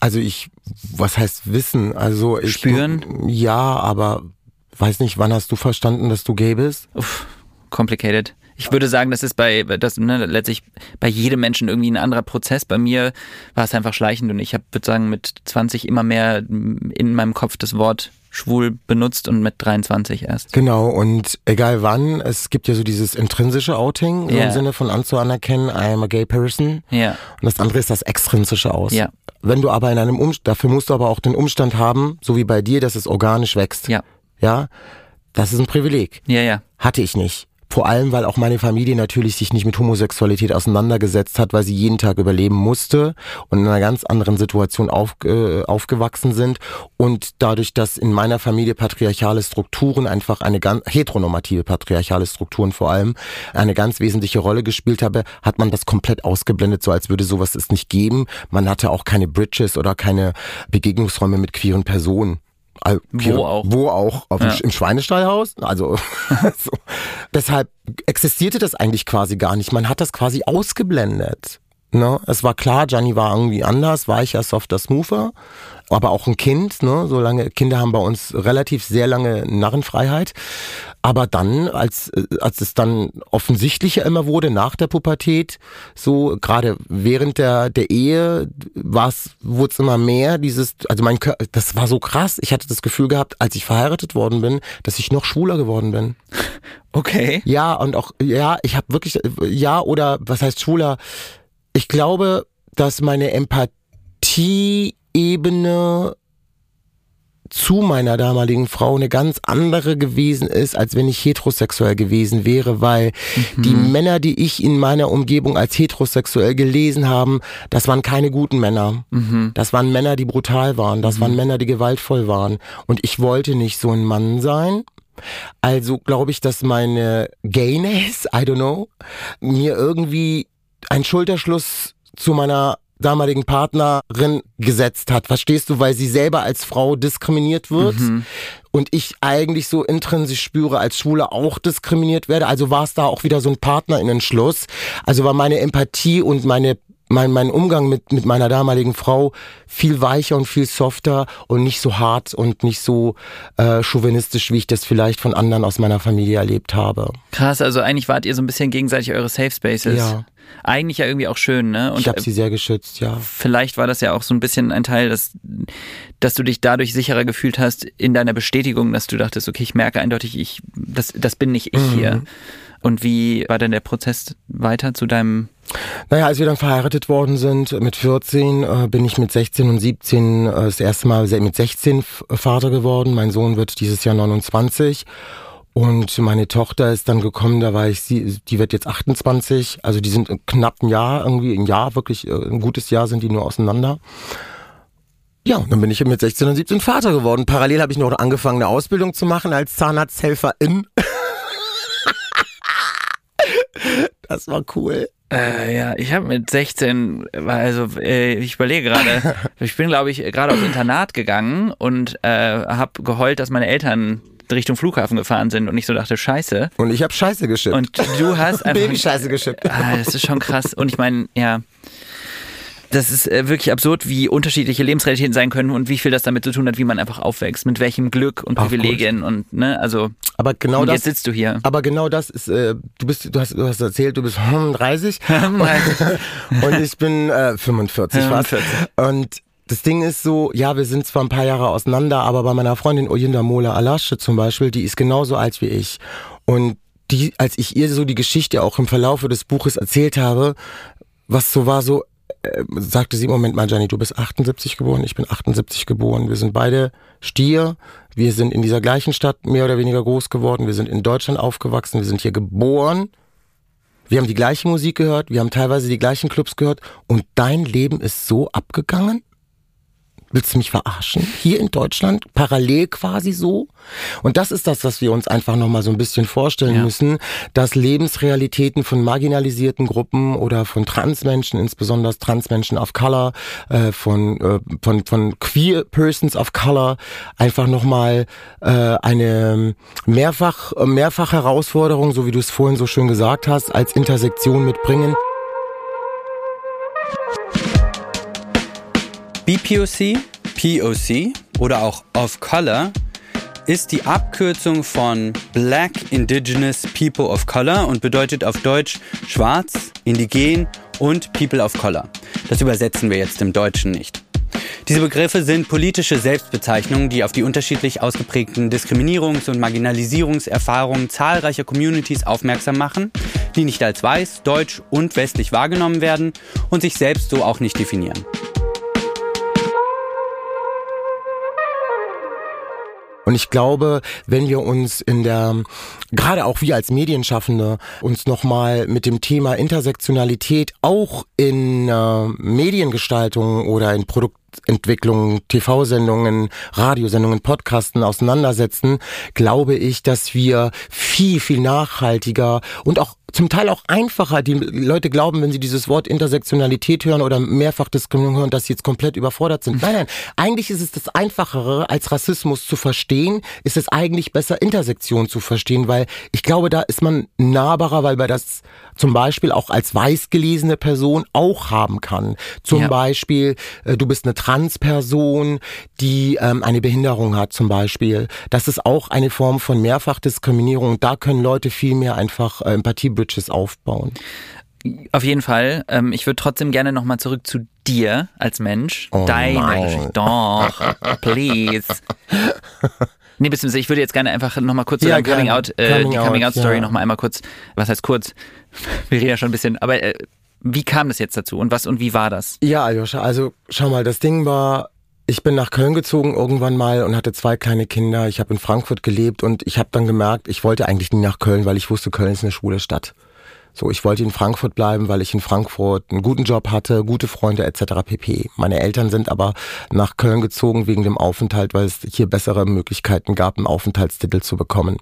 also ich, was heißt wissen? Also ich. Spüren? Ja, aber weiß nicht, wann hast du verstanden, dass du gay bist? Uff, complicated. Ich würde sagen, das ist bei, das, ne, letztlich bei jedem Menschen irgendwie ein anderer Prozess. Bei mir war es einfach schleichend und ich habe, würde sagen, mit 20 immer mehr in meinem Kopf das Wort schwul benutzt und mit 23 erst. Genau, und egal wann, es gibt ja so dieses intrinsische Outing, Ja. im Sinne von anzuanerkennen, I am a gay person. Ja. Und das andere ist das extrinsische Aus. Ja. Wenn du aber in einem Umstand, dafür musst du aber auch den Umstand haben, so wie bei dir, dass es organisch wächst. Ja. Ja, das ist ein Privileg. Ja, ja. Hatte ich nicht. Vor allem, weil auch meine Familie natürlich sich nicht mit Homosexualität auseinandergesetzt hat, weil sie jeden Tag überleben musste und in einer ganz anderen Situation auf, äh, aufgewachsen sind. Und dadurch, dass in meiner Familie patriarchale Strukturen einfach eine ganz, heteronormative patriarchale Strukturen vor allem, eine ganz wesentliche Rolle gespielt habe, hat man das komplett ausgeblendet, so als würde sowas es nicht geben. Man hatte auch keine Bridges oder keine Begegnungsräume mit queeren Personen. Al- Wo auch. Wo auch? Ja. Im Schweinestallhaus? Also, so. deshalb existierte das eigentlich quasi gar nicht. Man hat das quasi ausgeblendet. Ne? Es war klar, Gianni war irgendwie anders, weicher, softer, smoother, aber auch ein Kind. Ne? So lange Kinder haben bei uns relativ sehr lange Narrenfreiheit. Aber dann, als, äh, als es dann offensichtlicher immer wurde nach der Pubertät, so gerade während der, der Ehe, wurde es immer mehr, dieses, also mein Körper, das war so krass. Ich hatte das Gefühl gehabt, als ich verheiratet worden bin, dass ich noch schwuler geworden bin. Okay. Ja, und auch, ja, ich habe wirklich, ja, oder was heißt schwuler? Ich glaube, dass meine Empathieebene zu meiner damaligen Frau eine ganz andere gewesen ist, als wenn ich heterosexuell gewesen wäre, weil die Männer, die ich in meiner Umgebung als heterosexuell gelesen haben, das waren keine guten Männer. Das waren Männer, die brutal waren. Das waren Männer, die gewaltvoll waren. Und ich wollte nicht so ein Mann sein. Also glaube ich, dass meine Gayness, I don't know, mir irgendwie einen Schulterschluss zu meiner damaligen Partnerin gesetzt hat. Verstehst du, weil sie selber als Frau diskriminiert wird und ich eigentlich so intrinsisch spüre, als Schwule auch diskriminiert werde. Also war es da auch wieder so ein Partnerinnenschluss. Also war meine Empathie und meine mein, mein Umgang mit, mit meiner damaligen Frau viel weicher und viel softer und nicht so hart und nicht so äh, chauvinistisch, wie ich das vielleicht von anderen aus meiner Familie erlebt habe. Krass, also eigentlich wart ihr so ein bisschen gegenseitig eure Safe Spaces. Ja. Eigentlich ja irgendwie auch schön, ne? Und ich habe sie sehr geschützt, ja. vielleicht war das ja auch so ein bisschen ein Teil, dass, dass du dich dadurch sicherer gefühlt hast in deiner Bestätigung, dass du dachtest, okay, ich merke eindeutig, ich, das, das bin nicht ich hier. Und wie war denn der Prozess weiter zu deinem Naja, als wir dann verheiratet worden sind, mit 14, äh, bin ich mit 16 und 17 äh, das erste Mal mit 16 F- Vater geworden. Mein Sohn wird dieses Jahr 29. Und meine Tochter ist dann gekommen, da war ich sie, die wird jetzt 28. Also die sind knapp ein Jahr, irgendwie ein Jahr, wirklich äh, ein gutes Jahr sind die nur auseinander. Ja, und dann bin ich mit 16 und 17 Vater geworden. Parallel habe ich noch angefangen, eine Ausbildung zu machen als Zahnarzthelferin. das war cool. Äh, ja, ich habe mit 16, war also äh, ich überlege gerade, ich bin glaube ich gerade aufs Internat gegangen und äh, habe geheult, dass meine Eltern Richtung Flughafen gefahren sind und ich so dachte, scheiße. Und ich habe Scheiße geschippt. Und du hast einfach... Babyscheiße geschippt. Ah, das ist schon krass. Und ich meine, ja, das ist äh, wirklich absurd, wie unterschiedliche Lebensrealitäten sein können und wie viel das damit zu tun hat, wie man einfach aufwächst, mit welchem Glück und Privilegien und ne, also Aber genau und das jetzt sitzt du hier. Aber genau das ist, äh, du bist, du hast, du hast erzählt, du bist 35 und ich bin äh, 45 fast. 45. Und das Ding ist so, ja, wir sind zwar ein paar Jahre auseinander, aber bei meiner Freundin Oyinda Mola Alasche zum Beispiel, die ist genauso alt wie ich. Und die, als ich ihr so die Geschichte auch im Verlaufe des Buches erzählt habe, was so war, so, äh, sagte sie, Moment mal, Gianni, du bist 78 geboren, ich bin 78 geboren. Wir sind beide Stier. Wir sind in dieser gleichen Stadt mehr oder weniger groß geworden. Wir sind in Deutschland aufgewachsen. Wir sind hier geboren. Wir haben die gleiche Musik gehört. Wir haben teilweise die gleichen Clubs gehört. Und dein Leben ist so abgegangen? Willst du mich verarschen? Hier in Deutschland, parallel quasi so? Und das ist das, was wir uns einfach nochmal so ein bisschen vorstellen Ja. müssen, dass Lebensrealitäten von marginalisierten Gruppen oder von Transmenschen, insbesondere Transmenschen of Color, äh, von, äh, von, von Queer Persons of Color, einfach nochmal äh, eine mehrfach, mehrfach Herausforderung, so wie du es vorhin so schön gesagt hast, als Intersektion mitbringen. BPOC, POC oder auch Off Color ist die Abkürzung von Black Indigenous People of Color und bedeutet auf Deutsch schwarz, indigen und People of Color. Das übersetzen wir jetzt im Deutschen nicht. Diese Begriffe sind politische Selbstbezeichnungen, die auf die unterschiedlich ausgeprägten Diskriminierungs- und Marginalisierungserfahrungen zahlreicher Communities aufmerksam machen, die nicht als weiß, deutsch und westlich wahrgenommen werden und sich selbst so auch nicht definieren. Und ich glaube, wenn wir uns in der, gerade auch wir als Medienschaffende, uns nochmal mit dem Thema Intersektionalität auch in äh, Mediengestaltung oder in Produktentwicklung, TV-Sendungen, Radiosendungen, Podcasten auseinandersetzen, glaube ich, dass wir viel, viel nachhaltiger und auch zum Teil auch einfacher. Die Leute glauben, wenn sie dieses Wort Intersektionalität hören oder Mehrfachdiskriminierung hören, dass sie jetzt komplett überfordert sind. Nein, nein. Eigentlich ist es das Einfachere, als Rassismus zu verstehen, ist es eigentlich besser, Intersektion zu verstehen, weil ich glaube, da ist man nahbarer, weil man das zum Beispiel auch als weiß gelesene Person auch haben kann. Zum ja. Beispiel, äh, du bist eine Transperson, die ähm, eine Behinderung hat zum Beispiel. Das ist auch eine Form von Mehrfachdiskriminierung. Da können Leute viel mehr einfach äh, Empathie Bridges aufbauen. Auf jeden Fall. Ähm, ich würde trotzdem gerne nochmal zurück zu dir als Mensch. Oh Deine nein. Geschichte. Doch, please. Nee, beziehungsweise ich würde jetzt gerne einfach nochmal kurz zu Ja, deinem Coming. Out, äh, Coming die Coming Out, Out Story ja. nochmal einmal kurz, was heißt kurz? Wir reden ja schon ein bisschen, aber äh, wie kam das jetzt dazu und was und wie war das? Ja, Aljoscha, also schau mal, das Ding war, ich bin nach Köln gezogen irgendwann mal und hatte zwei kleine Kinder. Ich habe in Frankfurt gelebt und ich habe dann gemerkt, ich wollte eigentlich nie nach Köln, weil ich wusste, Köln ist eine schwule Stadt. So, ich wollte in Frankfurt bleiben, weil ich in Frankfurt einen guten Job hatte, gute Freunde etc. pp. Meine Eltern sind aber nach Köln gezogen wegen dem Aufenthalt, weil es hier bessere Möglichkeiten gab, einen Aufenthaltstitel zu bekommen.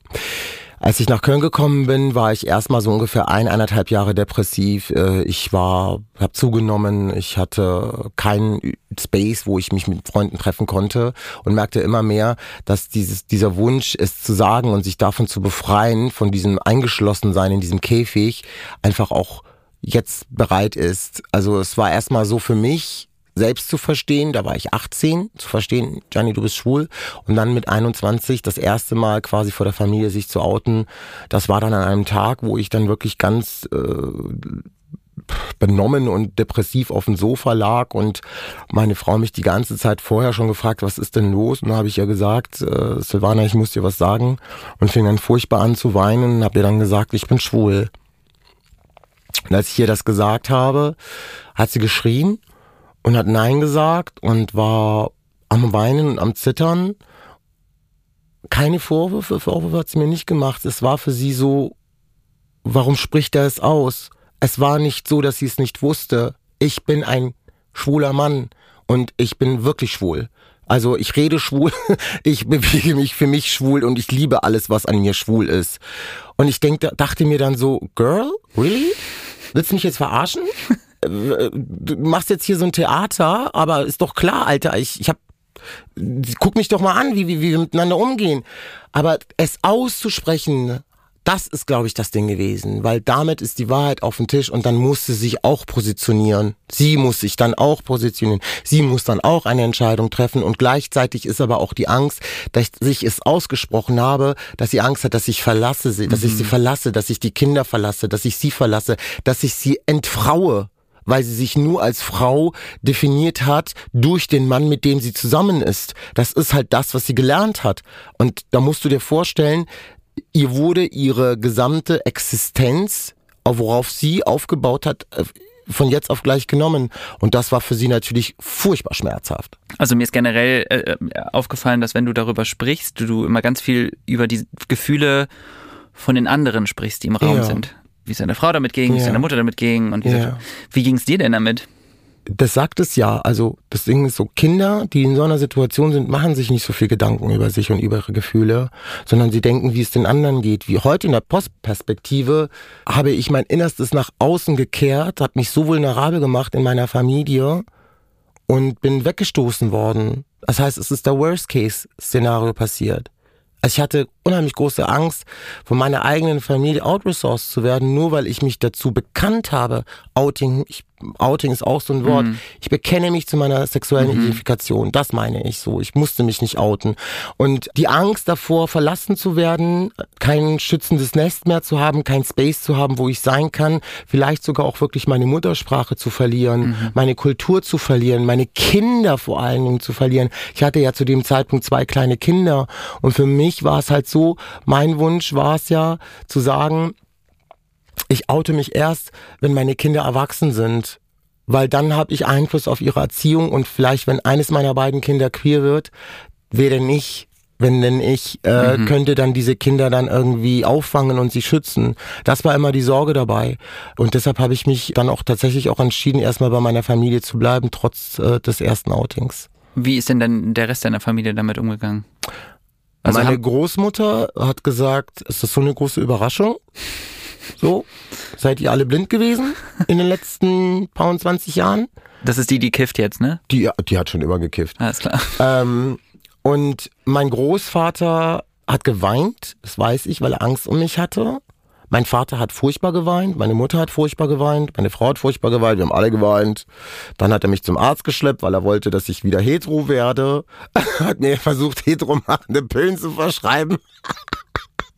Als ich nach Köln gekommen bin, war ich erstmal so ungefähr ein, eineinhalb Jahre depressiv. Äh, Ich war, habe zugenommen, ich hatte keinen Space, wo ich mich mit Freunden treffen konnte und merkte immer mehr, dass dieses, dieser Wunsch, es zu sagen und sich davon zu befreien, von diesem Eingeschlossensein in diesem Käfig, einfach auch jetzt bereit ist. Also es war erstmal so für mich, selbst zu verstehen, da war ich 18, zu verstehen, Gianni, du bist schwul. Und dann mit 21 das erste Mal quasi vor der Familie sich zu outen. Das war dann an einem Tag, wo ich dann wirklich ganz äh, benommen und depressiv auf dem Sofa lag und meine Frau mich die ganze Zeit vorher schon gefragt, was ist denn los? Und dann habe ich ihr gesagt, äh, Silvana, ich muss dir was sagen und fing dann furchtbar an zu weinen und habe ihr dann gesagt, ich bin schwul. Und als ich ihr das gesagt habe, hat sie geschrien und hat Nein gesagt und war am Weinen und am Zittern. Keine Vorwürfe, Vorwürfe hat sie mir nicht gemacht. Es war für sie so, warum spricht er es aus? Es war nicht so, dass sie es nicht wusste. Ich bin ein schwuler Mann und ich bin wirklich schwul. Also ich rede schwul, ich bewege mich für mich schwul und ich liebe alles, was an mir schwul ist. Und ich denk, dachte mir dann so, Girl, really? Willst du mich jetzt verarschen? Du machst jetzt hier so ein Theater, aber ist doch klar, Alter, ich, ich hab guck mich doch mal an, wie, wie, wie wir miteinander umgehen. Aber es auszusprechen, das ist, glaube ich, das Ding gewesen, weil damit ist die Wahrheit auf dem Tisch und dann muss sie sich auch positionieren. Sie muss sich dann auch positionieren. Sie muss dann auch eine Entscheidung treffen und gleichzeitig ist aber auch die Angst, dass ich es ausgesprochen habe, dass sie Angst hat, dass ich verlasse sie, dass ich sie verlasse, dass ich die Kinder verlasse, dass ich sie verlasse, dass ich sie entfraue weil sie sich nur als Frau definiert hat durch den Mann, mit dem sie zusammen ist. Das ist halt das, was sie gelernt hat. Und da musst du dir vorstellen, ihr wurde ihre gesamte Existenz, worauf sie aufgebaut hat, äh, von jetzt auf gleich genommen. Und das war für sie natürlich furchtbar schmerzhaft. Also mir ist generell äh, aufgefallen, dass wenn du darüber sprichst, du, du immer ganz viel über die Gefühle von den anderen sprichst, die im Raum Ja. sind. Wie es deiner Frau damit ging, wie es Ja. deiner Mutter damit ging und wie, Ja. wie ging es dir denn damit? Das sagt es ja. Also das Ding ist so, Kinder, die in so einer Situation sind, machen sich nicht so viel Gedanken über sich und über ihre Gefühle, sondern sie denken, wie es den anderen geht. Wie heute in der Postperspektive habe ich mein Innerstes nach außen gekehrt, habe mich so vulnerabel gemacht in meiner Familie und bin weggestoßen worden. Das heißt, es ist der Worst-Case-Szenario passiert. Also ich hatte unheimlich große Angst, von meiner eigenen Familie outresourced zu werden, nur weil ich mich dazu bekannt habe. Outing, ich Outing ist auch so ein Wort. Mhm. Ich bekenne mich zu meiner sexuellen mhm. Identifikation. Das meine ich so. Ich musste mich nicht outen. Und die Angst davor, verlassen zu werden, kein schützendes Nest mehr zu haben, kein Space zu haben, wo ich sein kann, vielleicht sogar auch wirklich meine Muttersprache zu verlieren, mhm. meine Kultur zu verlieren, meine Kinder vor allen Dingen zu verlieren. Ich hatte ja zu dem Zeitpunkt zwei kleine Kinder und für mich war es halt so, mein Wunsch war es ja zu sagen, ich oute mich erst, wenn meine Kinder erwachsen sind, weil dann habe ich Einfluss auf ihre Erziehung und vielleicht, wenn eines meiner beiden Kinder queer wird, wer denn ich, wenn denn ich, äh, mhm. könnte dann diese Kinder dann irgendwie auffangen und sie schützen. Das war immer die Sorge dabei. Und deshalb habe ich mich dann auch tatsächlich auch entschieden, erstmal bei meiner Familie zu bleiben, trotz äh, des ersten Outings. Wie ist denn dann der Rest deiner Familie damit umgegangen? Also Meine Großmutter hat gesagt, ist das so eine große Überraschung? So, seid ihr alle blind gewesen in den letzten paar 20 Jahren? Das ist die, die kifft jetzt, ne? Die, die hat schon immer gekifft. Alles klar. Ähm, und mein Großvater hat geweint, das weiß ich, weil er Angst um mich hatte. Mein Vater hat furchtbar geweint, meine Mutter hat furchtbar geweint, meine Frau hat furchtbar geweint, wir haben alle geweint. Dann hat er mich zum Arzt geschleppt, weil er wollte, dass ich wieder hetero werde. hat mir versucht, heteromachende Pillen zu verschreiben.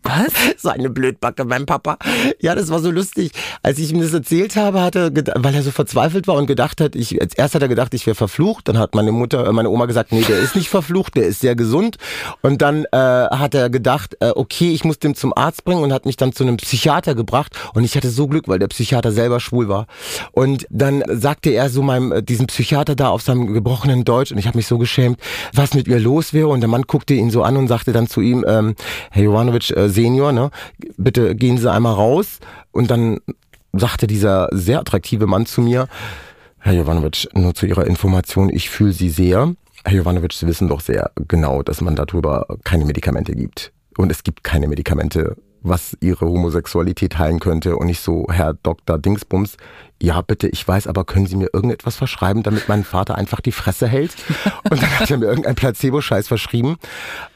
Was? So eine Blödbacke, mein Papa. Ja, das war so lustig. Als ich ihm das erzählt habe, hat er, weil er so verzweifelt war und gedacht hat, ich, als erst hat er gedacht, ich wäre verflucht. Dann hat meine Mutter, äh, meine Oma gesagt, nee, der ist nicht verflucht, der ist sehr gesund. Und dann äh, hat er gedacht, äh, okay, ich muss den zum Arzt bringen und hat mich dann zu einem Psychiater gebracht. Und ich hatte so Glück, weil der Psychiater selber schwul war. Und dann sagte er so meinem, äh, diesem Psychiater da auf seinem gebrochenen Deutsch, und ich habe mich so geschämt, was mit ihr los wäre. Und der Mann guckte ihn so an und sagte dann zu ihm, ähm, Herr Jovanovic, äh, Senior, ne, bitte gehen Sie einmal raus. Und dann sagte dieser sehr attraktive Mann zu mir, Herr Jovanovic, nur zu Ihrer Information, ich fühle Sie sehr. Herr Jovanovic, Sie wissen doch sehr genau, dass man darüber keine Medikamente gibt. Und es gibt keine Medikamente, was Ihre Homosexualität heilen könnte. Und ich so, Herr Dr. Dingsbums, ja bitte, ich weiß, aber können Sie mir irgendetwas verschreiben, damit mein Vater einfach die Fresse hält? Und dann hat er mir irgendein Placebo-Scheiß verschrieben,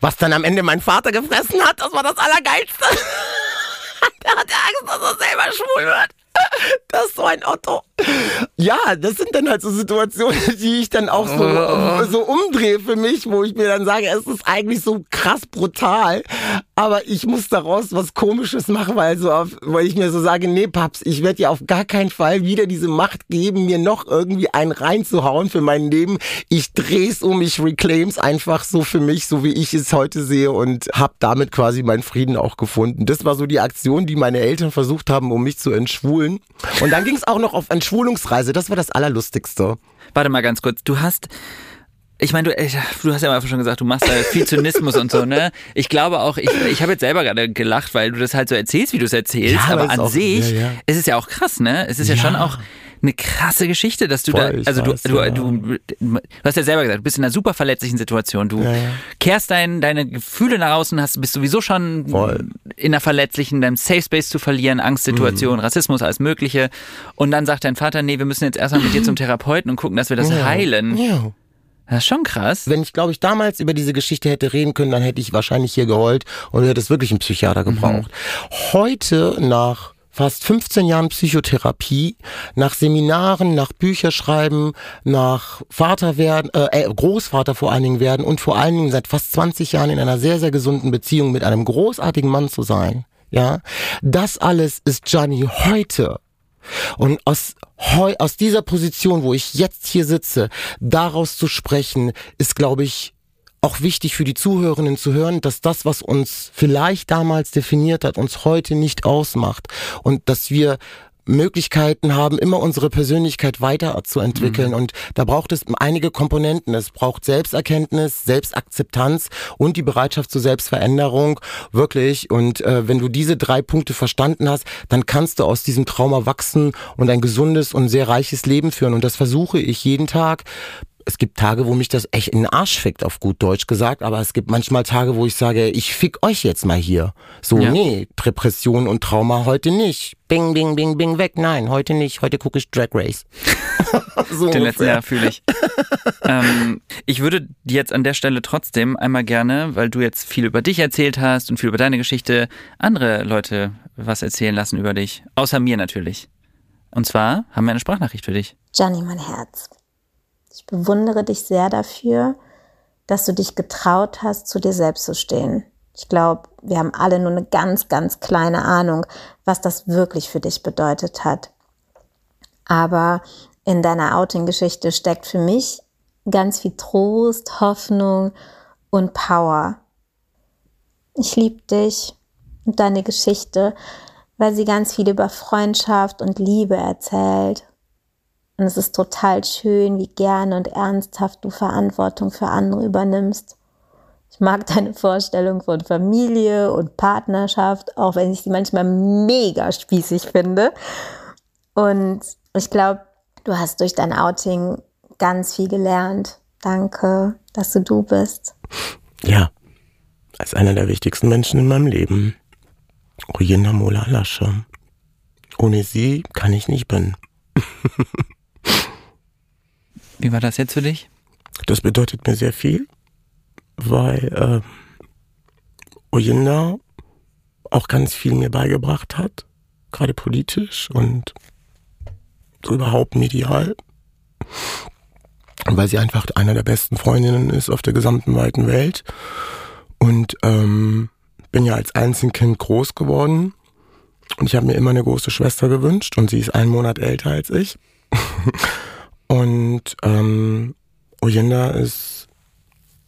was dann am Ende mein Vater gefressen hat. Das war das Allergeilste. Der hatte Angst, dass er selber schwul wird. Das ist so ein Otto. Ja, das sind dann halt so Situationen, die ich dann auch so, oh. so umdrehe für mich, wo ich mir dann sage, es ist eigentlich so krass brutal, aber ich muss daraus was Komisches machen, weil, so auf, weil ich mir so sage, nee, Paps, ich werde dir auf gar keinen Fall wieder diese Macht geben, mir noch irgendwie einen reinzuhauen für mein Leben. Ich dreh's um, ich reclaim's einfach so für mich, so wie ich es heute sehe und habe damit quasi meinen Frieden auch gefunden. Das war so die Aktion, die meine Eltern versucht haben, um mich zu entschwulen. Und dann ging es auch noch auf Entschwulungsreise. Das war das Allerlustigste. Warte mal ganz kurz. Du hast ich meine, du, du hast ja einfach schon gesagt, du machst da viel Zynismus und so, ne? Ich glaube auch, ich, ich habe jetzt selber gerade gelacht, weil du das halt so erzählst, wie du es erzählst, ja, aber an auch, sich ja, ja. ist es ja auch krass, ne? Es ist ja, schon auch eine krasse Geschichte, dass du Voll, da, also du, du, du, du, hast ja selber gesagt, du bist in einer super verletzlichen Situation. Du ja, ja. kehrst dein, deine Gefühle nach außen, hast, bist sowieso schon Voll. in einer verletzlichen, deinem Safe Space zu verlieren, Angstsituation, mhm. Rassismus, alles Mögliche. Und dann sagt dein Vater, nee, wir müssen jetzt erstmal mit dir zum Therapeuten und gucken, dass wir das ja. heilen. Das ist schon krass. Wenn ich, glaube ich, damals über diese Geschichte hätte reden können, dann hätte ich wahrscheinlich hier geheult und hätte es wirklich einen Psychiater gebraucht. Mhm. Heute, nach fast 15 Jahren Psychotherapie, nach Seminaren, nach Bücherschreiben, nach Vater werden, äh, äh, Großvater vor allen Dingen werden und vor allen Dingen seit fast 20 Jahren in einer sehr, sehr gesunden Beziehung mit einem großartigen Mann zu sein. Ja, das alles ist Gianni heute. Und aus, aus dieser Position, wo ich jetzt hier sitze, daraus zu sprechen, ist, glaube ich, auch wichtig für die Zuhörenden zu hören, dass das, was uns vielleicht damals definiert hat, uns heute nicht ausmacht. Und dass wir Möglichkeiten haben, immer unsere Persönlichkeit weiterzuentwickeln. Mhm. Und da braucht es einige Komponenten. Es braucht Selbsterkenntnis, Selbstakzeptanz und die Bereitschaft zur Selbstveränderung. Wirklich. Und äh, wenn du diese drei Punkte verstanden hast, dann kannst du aus diesem Trauma wachsen und ein gesundes und sehr reiches Leben führen. Und das versuche ich jeden Tag es gibt Tage, wo mich das echt in den Arsch fickt, auf gut Deutsch gesagt, aber es gibt manchmal Tage, wo ich sage, ich fick euch jetzt mal hier. So, ja. nee, Depression und Trauma heute nicht. Bing, bing, bing, bing, weg. Nein, heute nicht. Heute gucke ich Drag Race. so Den letzten Jahr fühle ich. ähm, ich würde jetzt an der Stelle trotzdem einmal gerne, weil du jetzt viel über dich erzählt hast und viel über deine Geschichte, andere Leute was erzählen lassen über dich. Außer mir natürlich. Und zwar haben wir eine Sprachnachricht für dich. Gianni, mein Herz. Ich bewundere dich sehr dafür, dass du dich getraut hast, zu dir selbst zu stehen. Ich glaube, wir haben alle nur eine ganz, ganz kleine Ahnung, was das wirklich für dich bedeutet hat. Aber in deiner Outing-Geschichte steckt für mich ganz viel Trost, Hoffnung und Power. Ich liebe dich und deine Geschichte, weil sie ganz viel über Freundschaft und Liebe erzählt. Und es ist total schön, wie gerne und ernsthaft du Verantwortung für andere übernimmst. Ich mag deine Vorstellung von Familie und Partnerschaft, auch wenn ich sie manchmal mega spießig finde. Und ich glaube, du hast durch dein Outing ganz viel gelernt. Danke, dass du du bist. Ja, als einer der wichtigsten Menschen in meinem Leben. Oyinda Mola Lasche. Ohne sie kann ich nicht bin. Wie war das jetzt für dich? Das bedeutet mir sehr viel weil äh, Oyinda auch ganz viel mir beigebracht hat, gerade politisch und überhaupt medial. Weil sie einfach einer der besten Freundinnen ist auf der gesamten weiten Welt. Und ähm, bin ja als Einzelkind groß geworden. Und ich habe mir immer eine große Schwester gewünscht und sie ist einen Monat älter als ich. und ähm, Oyinda ist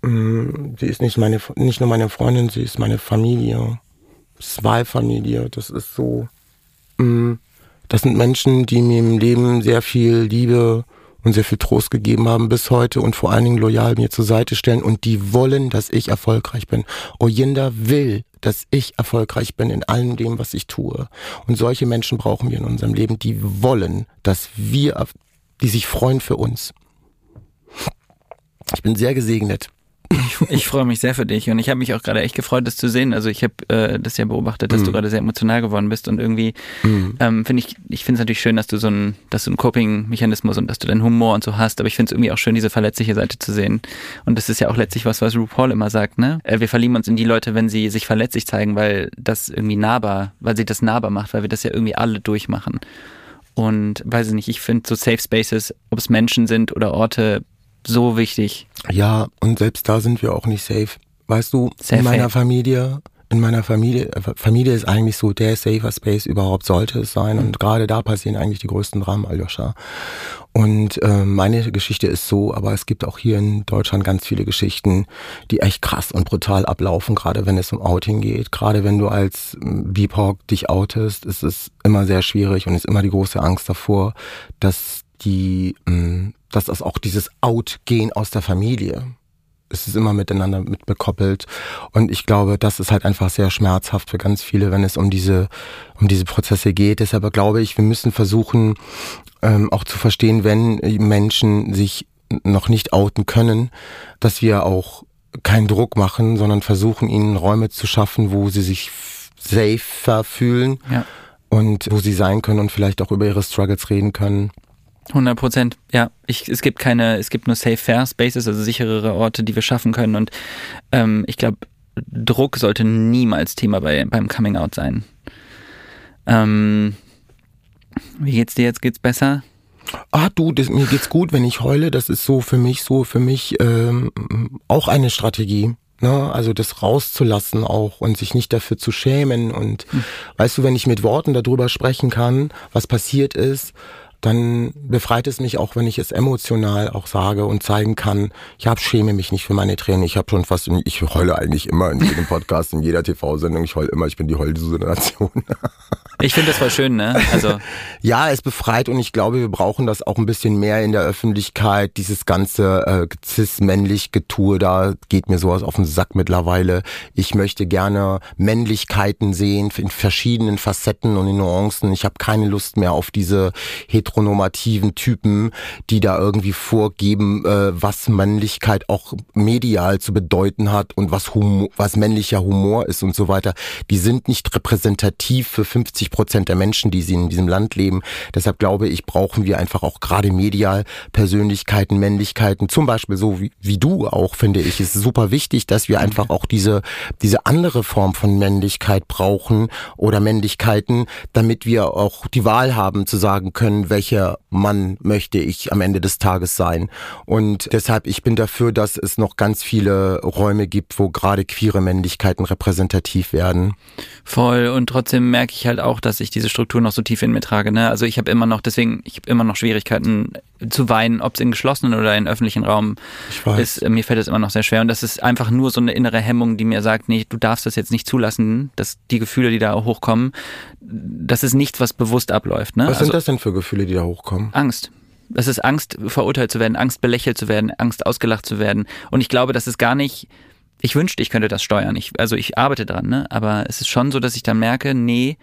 Mm, sie ist nicht meine, nicht nur meine Freundin, sie ist meine Familie. Zwei-Familie, das ist so. Mm, das sind Menschen, die mir im Leben sehr viel Liebe und sehr viel Trost gegeben haben bis heute und vor allen Dingen loyal mir zur Seite stellen und die wollen, dass ich erfolgreich bin. Oyinda will, dass ich erfolgreich bin in allem dem, was ich tue. Und solche Menschen brauchen wir in unserem Leben, die wollen, dass wir, die sich freuen für uns. Ich bin sehr gesegnet. Ich, ich freue mich sehr für dich und ich habe mich auch gerade echt gefreut, das zu sehen. Also ich habe äh, das ja beobachtet, dass mhm. du gerade sehr emotional geworden bist und irgendwie mhm. ähm, finde ich, ich finde es natürlich schön, dass du so ein, dass du einen Coping-Mechanismus und dass du deinen Humor und so hast, aber ich finde es irgendwie auch schön, diese verletzliche Seite zu sehen. Und das ist ja auch letztlich was, was RuPaul immer sagt, ne? Äh, wir verlieben uns in die Leute, wenn sie sich verletzlich zeigen, weil das irgendwie nahbar, weil sie das nahbar macht, weil wir das ja irgendwie alle durchmachen. Und weiß ich nicht, ich finde so Safe Spaces, ob es Menschen sind oder Orte, so wichtig. Ja, und selbst da sind wir auch nicht safe. Weißt du, safe in meiner Familie, in meiner Familie, Familie ist eigentlich so der safer Space überhaupt sollte es sein. Und gerade da passieren eigentlich die größten Dramen, Aljoscha. Und äh, meine Geschichte ist so, aber es gibt auch hier in Deutschland ganz viele Geschichten, die echt krass und brutal ablaufen, gerade wenn es um Outing geht. Gerade wenn du als BIPOC dich outest, ist es immer sehr schwierig und ist immer die große Angst davor, dass die mh, dass das auch dieses Outgehen aus der Familie. Es ist immer miteinander mitbekoppelt. Und ich glaube, das ist halt einfach sehr schmerzhaft für ganz viele, wenn es um diese, um diese Prozesse geht. Deshalb glaube ich, wir müssen versuchen, ähm, auch zu verstehen, wenn Menschen sich noch nicht outen können, dass wir auch keinen Druck machen, sondern versuchen, ihnen Räume zu schaffen, wo sie sich safer fühlen ja. und wo sie sein können und vielleicht auch über ihre Struggles reden können. 100 Prozent, ja. Ich, es gibt keine, es gibt nur safe fair Spaces, also sicherere Orte, die wir schaffen können. Und ähm, ich glaube, Druck sollte niemals Thema bei, beim Coming Out sein. Ähm, wie geht's dir jetzt? Geht's besser? Ah, du, das, mir geht's gut, wenn ich heule. Das ist so für mich, so für mich ähm, auch eine Strategie. Ne? Also das rauszulassen auch und sich nicht dafür zu schämen. Und hm. weißt du, wenn ich mit Worten darüber sprechen kann, was passiert ist, dann befreit es mich auch, wenn ich es emotional auch sage und zeigen kann, ich hab, schäme mich nicht für meine Tränen. Ich habe schon fast, ich heule eigentlich immer in jedem Podcast, in jeder TV-Sendung. Ich heule immer, ich bin die Heulsuse Nation. Ich finde das voll schön, ne? Also ja, es befreit und ich glaube, wir brauchen das auch ein bisschen mehr in der Öffentlichkeit. Dieses ganze äh, cis-männlich Getue, da geht mir sowas auf den Sack mittlerweile. Ich möchte gerne Männlichkeiten sehen in verschiedenen Facetten und in Nuancen. Ich habe keine Lust mehr auf diese heteronormativen Typen, die da irgendwie vorgeben, äh, was Männlichkeit auch medial zu bedeuten hat und was, Humor, was männlicher Humor ist und so weiter. Die sind nicht repräsentativ für 50 70 Prozent der Menschen, die sie in diesem Land leben. Deshalb glaube ich, brauchen wir einfach auch gerade medial Persönlichkeiten, Männlichkeiten, zum Beispiel so wie, wie du auch, finde ich. Ist super wichtig, dass wir einfach auch diese, diese andere Form von Männlichkeit brauchen oder Männlichkeiten, damit wir auch die Wahl haben zu sagen können, welcher Mann möchte ich am Ende des Tages sein. Und deshalb, ich bin dafür, dass es noch ganz viele Räume gibt, wo gerade queere Männlichkeiten repräsentativ werden. Voll. Und trotzdem merke ich halt auch, dass ich diese Struktur noch so tief in mir trage. Ne? Also ich habe immer noch, deswegen, ich habe immer noch Schwierigkeiten zu weinen, ob es in geschlossenen oder in öffentlichen Raum ist. Mir fällt es immer noch sehr schwer. Und das ist einfach nur so eine innere Hemmung, die mir sagt, nee, du darfst das jetzt nicht zulassen, dass die Gefühle, die da hochkommen, das ist nichts, was bewusst abläuft. Ne? Was also, sind das denn für Gefühle, die da hochkommen? Angst. Das ist Angst, verurteilt zu werden, Angst, belächelt zu werden, Angst, ausgelacht zu werden. Und ich glaube, das ist gar nicht, ich wünschte, ich könnte das steuern. Ich, also ich arbeite dran, ne? aber es ist schon so, dass ich dann merke, nee,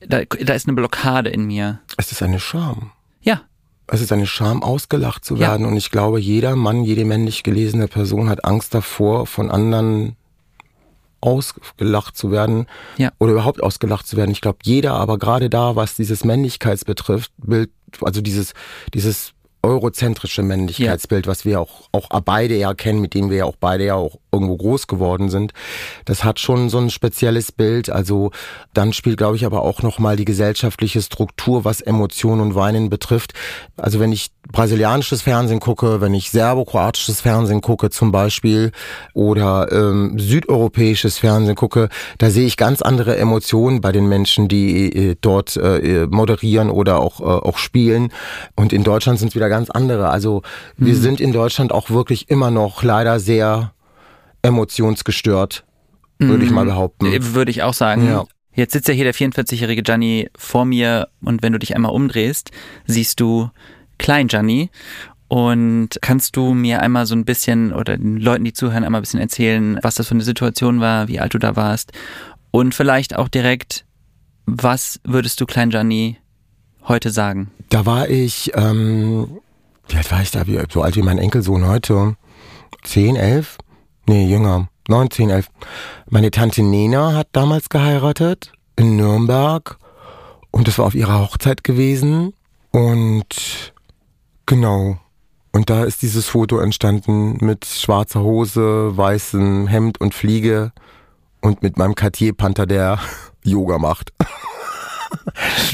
da, da ist eine Blockade in mir. Es ist eine Scham. Es ist eine Scham, ausgelacht zu werden. Ja. Und ich glaube, jeder Mann, jede männlich gelesene Person hat Angst davor, von anderen ausgelacht zu werden ja. oder überhaupt ausgelacht zu werden. Ich glaube, jeder, aber gerade da, was dieses Männlichkeitsbetrifft, Bild, also dieses, dieses eurozentrische Männlichkeitsbild, ja. was wir auch, auch beide ja kennen, mit dem wir ja auch beide ja auch irgendwo groß geworden sind. Das hat schon so ein spezielles Bild. Also dann spielt, glaube ich, aber auch nochmal die gesellschaftliche Struktur, was Emotionen und Weinen betrifft. Also wenn ich brasilianisches Fernsehen gucke, wenn ich serbokroatisches Fernsehen gucke zum Beispiel oder ähm, südeuropäisches Fernsehen gucke, da sehe ich ganz andere Emotionen bei den Menschen, die äh, dort äh, moderieren oder auch, äh, auch spielen. Und in Deutschland sind es wieder ganz andere. Also wir mhm. sind in Deutschland auch wirklich immer noch leider sehr emotionsgestört, würde ich mal mhm. behaupten. Äh, würde ich auch sagen. Ja. Jetzt sitzt ja hier der 44-jährige Gianni vor mir und wenn du dich einmal umdrehst, siehst du Klein Gianni. Und kannst du mir einmal so ein bisschen oder den Leuten, die zuhören, einmal ein bisschen erzählen, was das für eine Situation war, wie alt du da warst und vielleicht auch direkt, was würdest du Klein Gianni heute sagen? Da war ich, ähm, wie alt war ich da? Wie, so alt wie mein Enkelsohn heute. Zehn, elf? Nee, jünger. 19, 11. Meine Tante Nena hat damals geheiratet in Nürnberg und das war auf ihrer Hochzeit gewesen und genau. Und da ist dieses Foto entstanden mit schwarzer Hose, weißem Hemd und Fliege und mit meinem Cartier-Panther, der Yoga macht.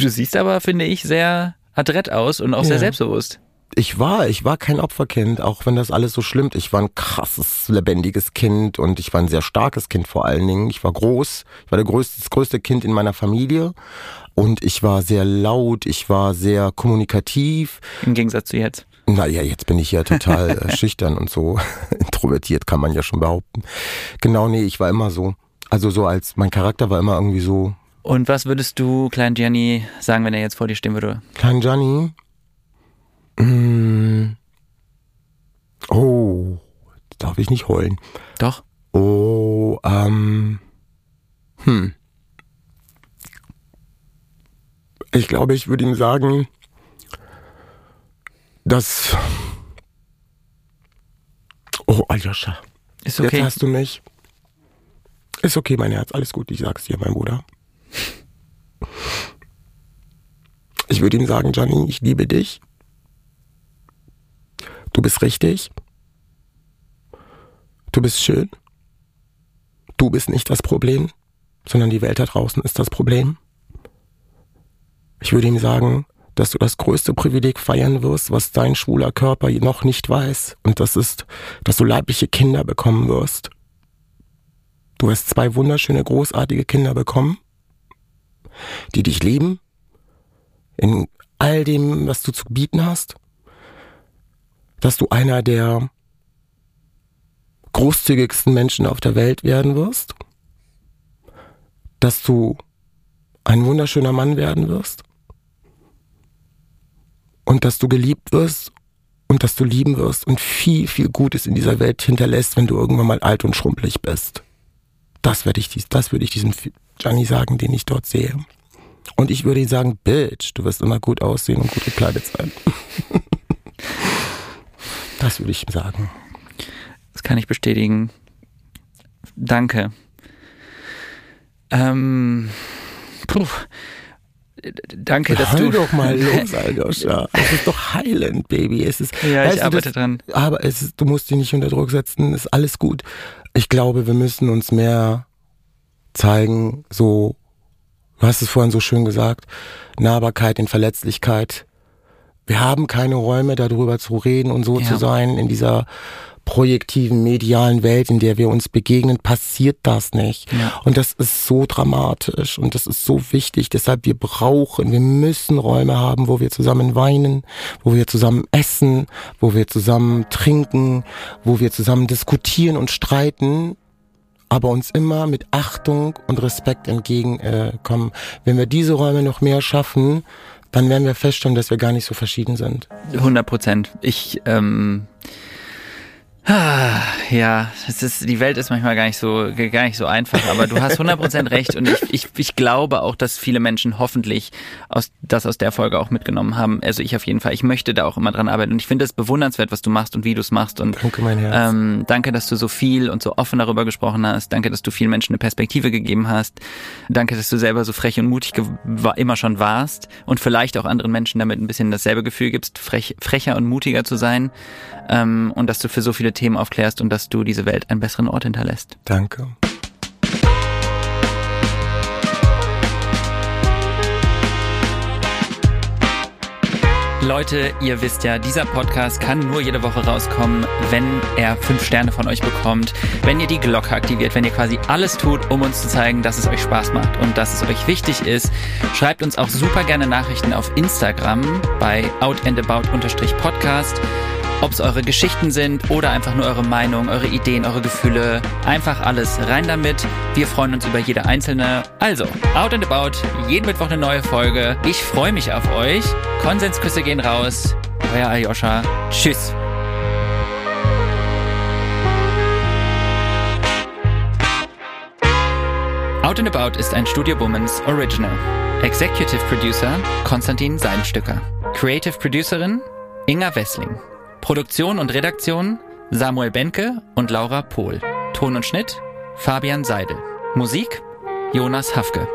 Du siehst aber, finde ich, sehr adrett aus und auch ja. sehr selbstbewusst ich war, ich war kein Opferkind, auch wenn das alles so schlimm. Ich war ein krasses, lebendiges Kind und ich war ein sehr starkes Kind vor allen Dingen. Ich war groß, ich war der größte, das größte Kind in meiner Familie und ich war sehr laut, ich war sehr kommunikativ. Im Gegensatz zu jetzt. Naja, jetzt bin ich ja total äh, schüchtern und so introvertiert, kann man ja schon behaupten. Genau, nee, ich war immer so. Also so als, mein Charakter war immer irgendwie so. Und was würdest du, Klein Gianni, sagen, wenn er jetzt vor dir stehen würde? Klein Gianni, Mm. Oh, darf ich nicht heulen. Doch. Oh, ähm. Hm. Ich glaube, ich würde ihm sagen, dass. Oh, Aljoscha. Ist okay. Jetzt hast du mich. Ist okay, mein Herz. Alles gut, ich sag's dir, mein Bruder. Ich würde ihm sagen, Gianni, ich liebe dich. Du bist richtig. Du bist schön. Du bist nicht das Problem, sondern die Welt da draußen ist das Problem. Ich würde ihm sagen, dass du das größte Privileg feiern wirst, was dein schwuler Körper noch nicht weiß. Und das ist, dass du leibliche Kinder bekommen wirst. Du wirst zwei wunderschöne, großartige Kinder bekommen, die dich lieben, in all dem, was du zu bieten hast dass du einer der großzügigsten Menschen auf der Welt werden wirst, dass du ein wunderschöner Mann werden wirst und dass du geliebt wirst und dass du lieben wirst und viel, viel Gutes in dieser Welt hinterlässt, wenn du irgendwann mal alt und schrumpelig bist. Das werde ich, das würde ich diesem Gianni sagen, den ich dort sehe. Und ich würde ihm sagen, Bitch, du wirst immer gut aussehen und gut gekleidet sein. Das würde ich sagen. Das kann ich bestätigen. Danke. Ähm, puh. danke, dass Hör du. doch mal los, Aljoscha. Es ist doch heilend, Baby. Es ist, Ja, ich weißt du, arbeite das, dran. Aber es ist, du musst dich nicht unter Druck setzen. Ist alles gut. Ich glaube, wir müssen uns mehr zeigen, so, du hast es vorhin so schön gesagt, Nahbarkeit in Verletzlichkeit. Wir haben keine Räume, darüber zu reden und so Ja. zu sein in dieser projektiven medialen Welt, in der wir uns begegnen, passiert das nicht. Ja. Und das ist so dramatisch und das ist so wichtig. Deshalb wir brauchen, wir müssen Räume haben, wo wir zusammen weinen, wo wir zusammen essen, wo wir zusammen trinken, wo wir zusammen diskutieren und streiten, aber uns immer mit Achtung und Respekt entgegenkommen. Äh. Wenn wir diese Räume noch mehr schaffen, dann werden wir feststellen, dass wir gar nicht so verschieden sind. 100 Prozent. Ich, ähm, ja, es ist, die Welt ist manchmal gar nicht so, gar nicht so einfach, aber du hast 100 Prozent recht und ich, ich, ich glaube auch, dass viele Menschen hoffentlich aus, das aus der Folge auch mitgenommen haben. Also ich auf jeden Fall. Ich möchte da auch immer dran arbeiten und ich finde es bewundernswert, was du machst und wie du es machst und Danke, mein Herz. ähm, danke, dass du so viel und so offen darüber gesprochen hast. Danke, dass du vielen Menschen eine Perspektive gegeben hast. Danke, dass du selber so frech und mutig immer schon warst und vielleicht auch anderen Menschen damit ein bisschen dasselbe Gefühl gibst, frech, frecher und mutiger zu sein. Ähm, und dass du für so viele Themen aufklärst und dass du diese Welt einen besseren Ort hinterlässt. Danke. Leute, ihr wisst ja, dieser Podcast kann nur jede Woche rauskommen, wenn er fünf Sterne von euch bekommt, wenn ihr die Glocke aktiviert, wenn ihr quasi alles tut, um uns zu zeigen, dass es euch Spaß macht und dass es euch wichtig ist. Schreibt uns auch super gerne Nachrichten auf Instagram bei outandabout-podcast. Ob es eure Geschichten sind oder einfach nur eure Meinung, eure Ideen, eure Gefühle. Einfach alles rein damit. Wir freuen uns über jede einzelne. Also, Out and About, jeden Mittwoch eine neue Folge. Ich freue mich auf euch. Konsensküsse gehen raus. Euer Aljoscha. Tschüss. Out and About ist ein Studio Womans Original. Executive Producer Konstantin Seidenstücker. Creative Producerin Inga Wessling. Produktion und Redaktion Samuel Benke und Laura Pohl. Ton und Schnitt Fabian Seidel. Musik Jonas Hafke.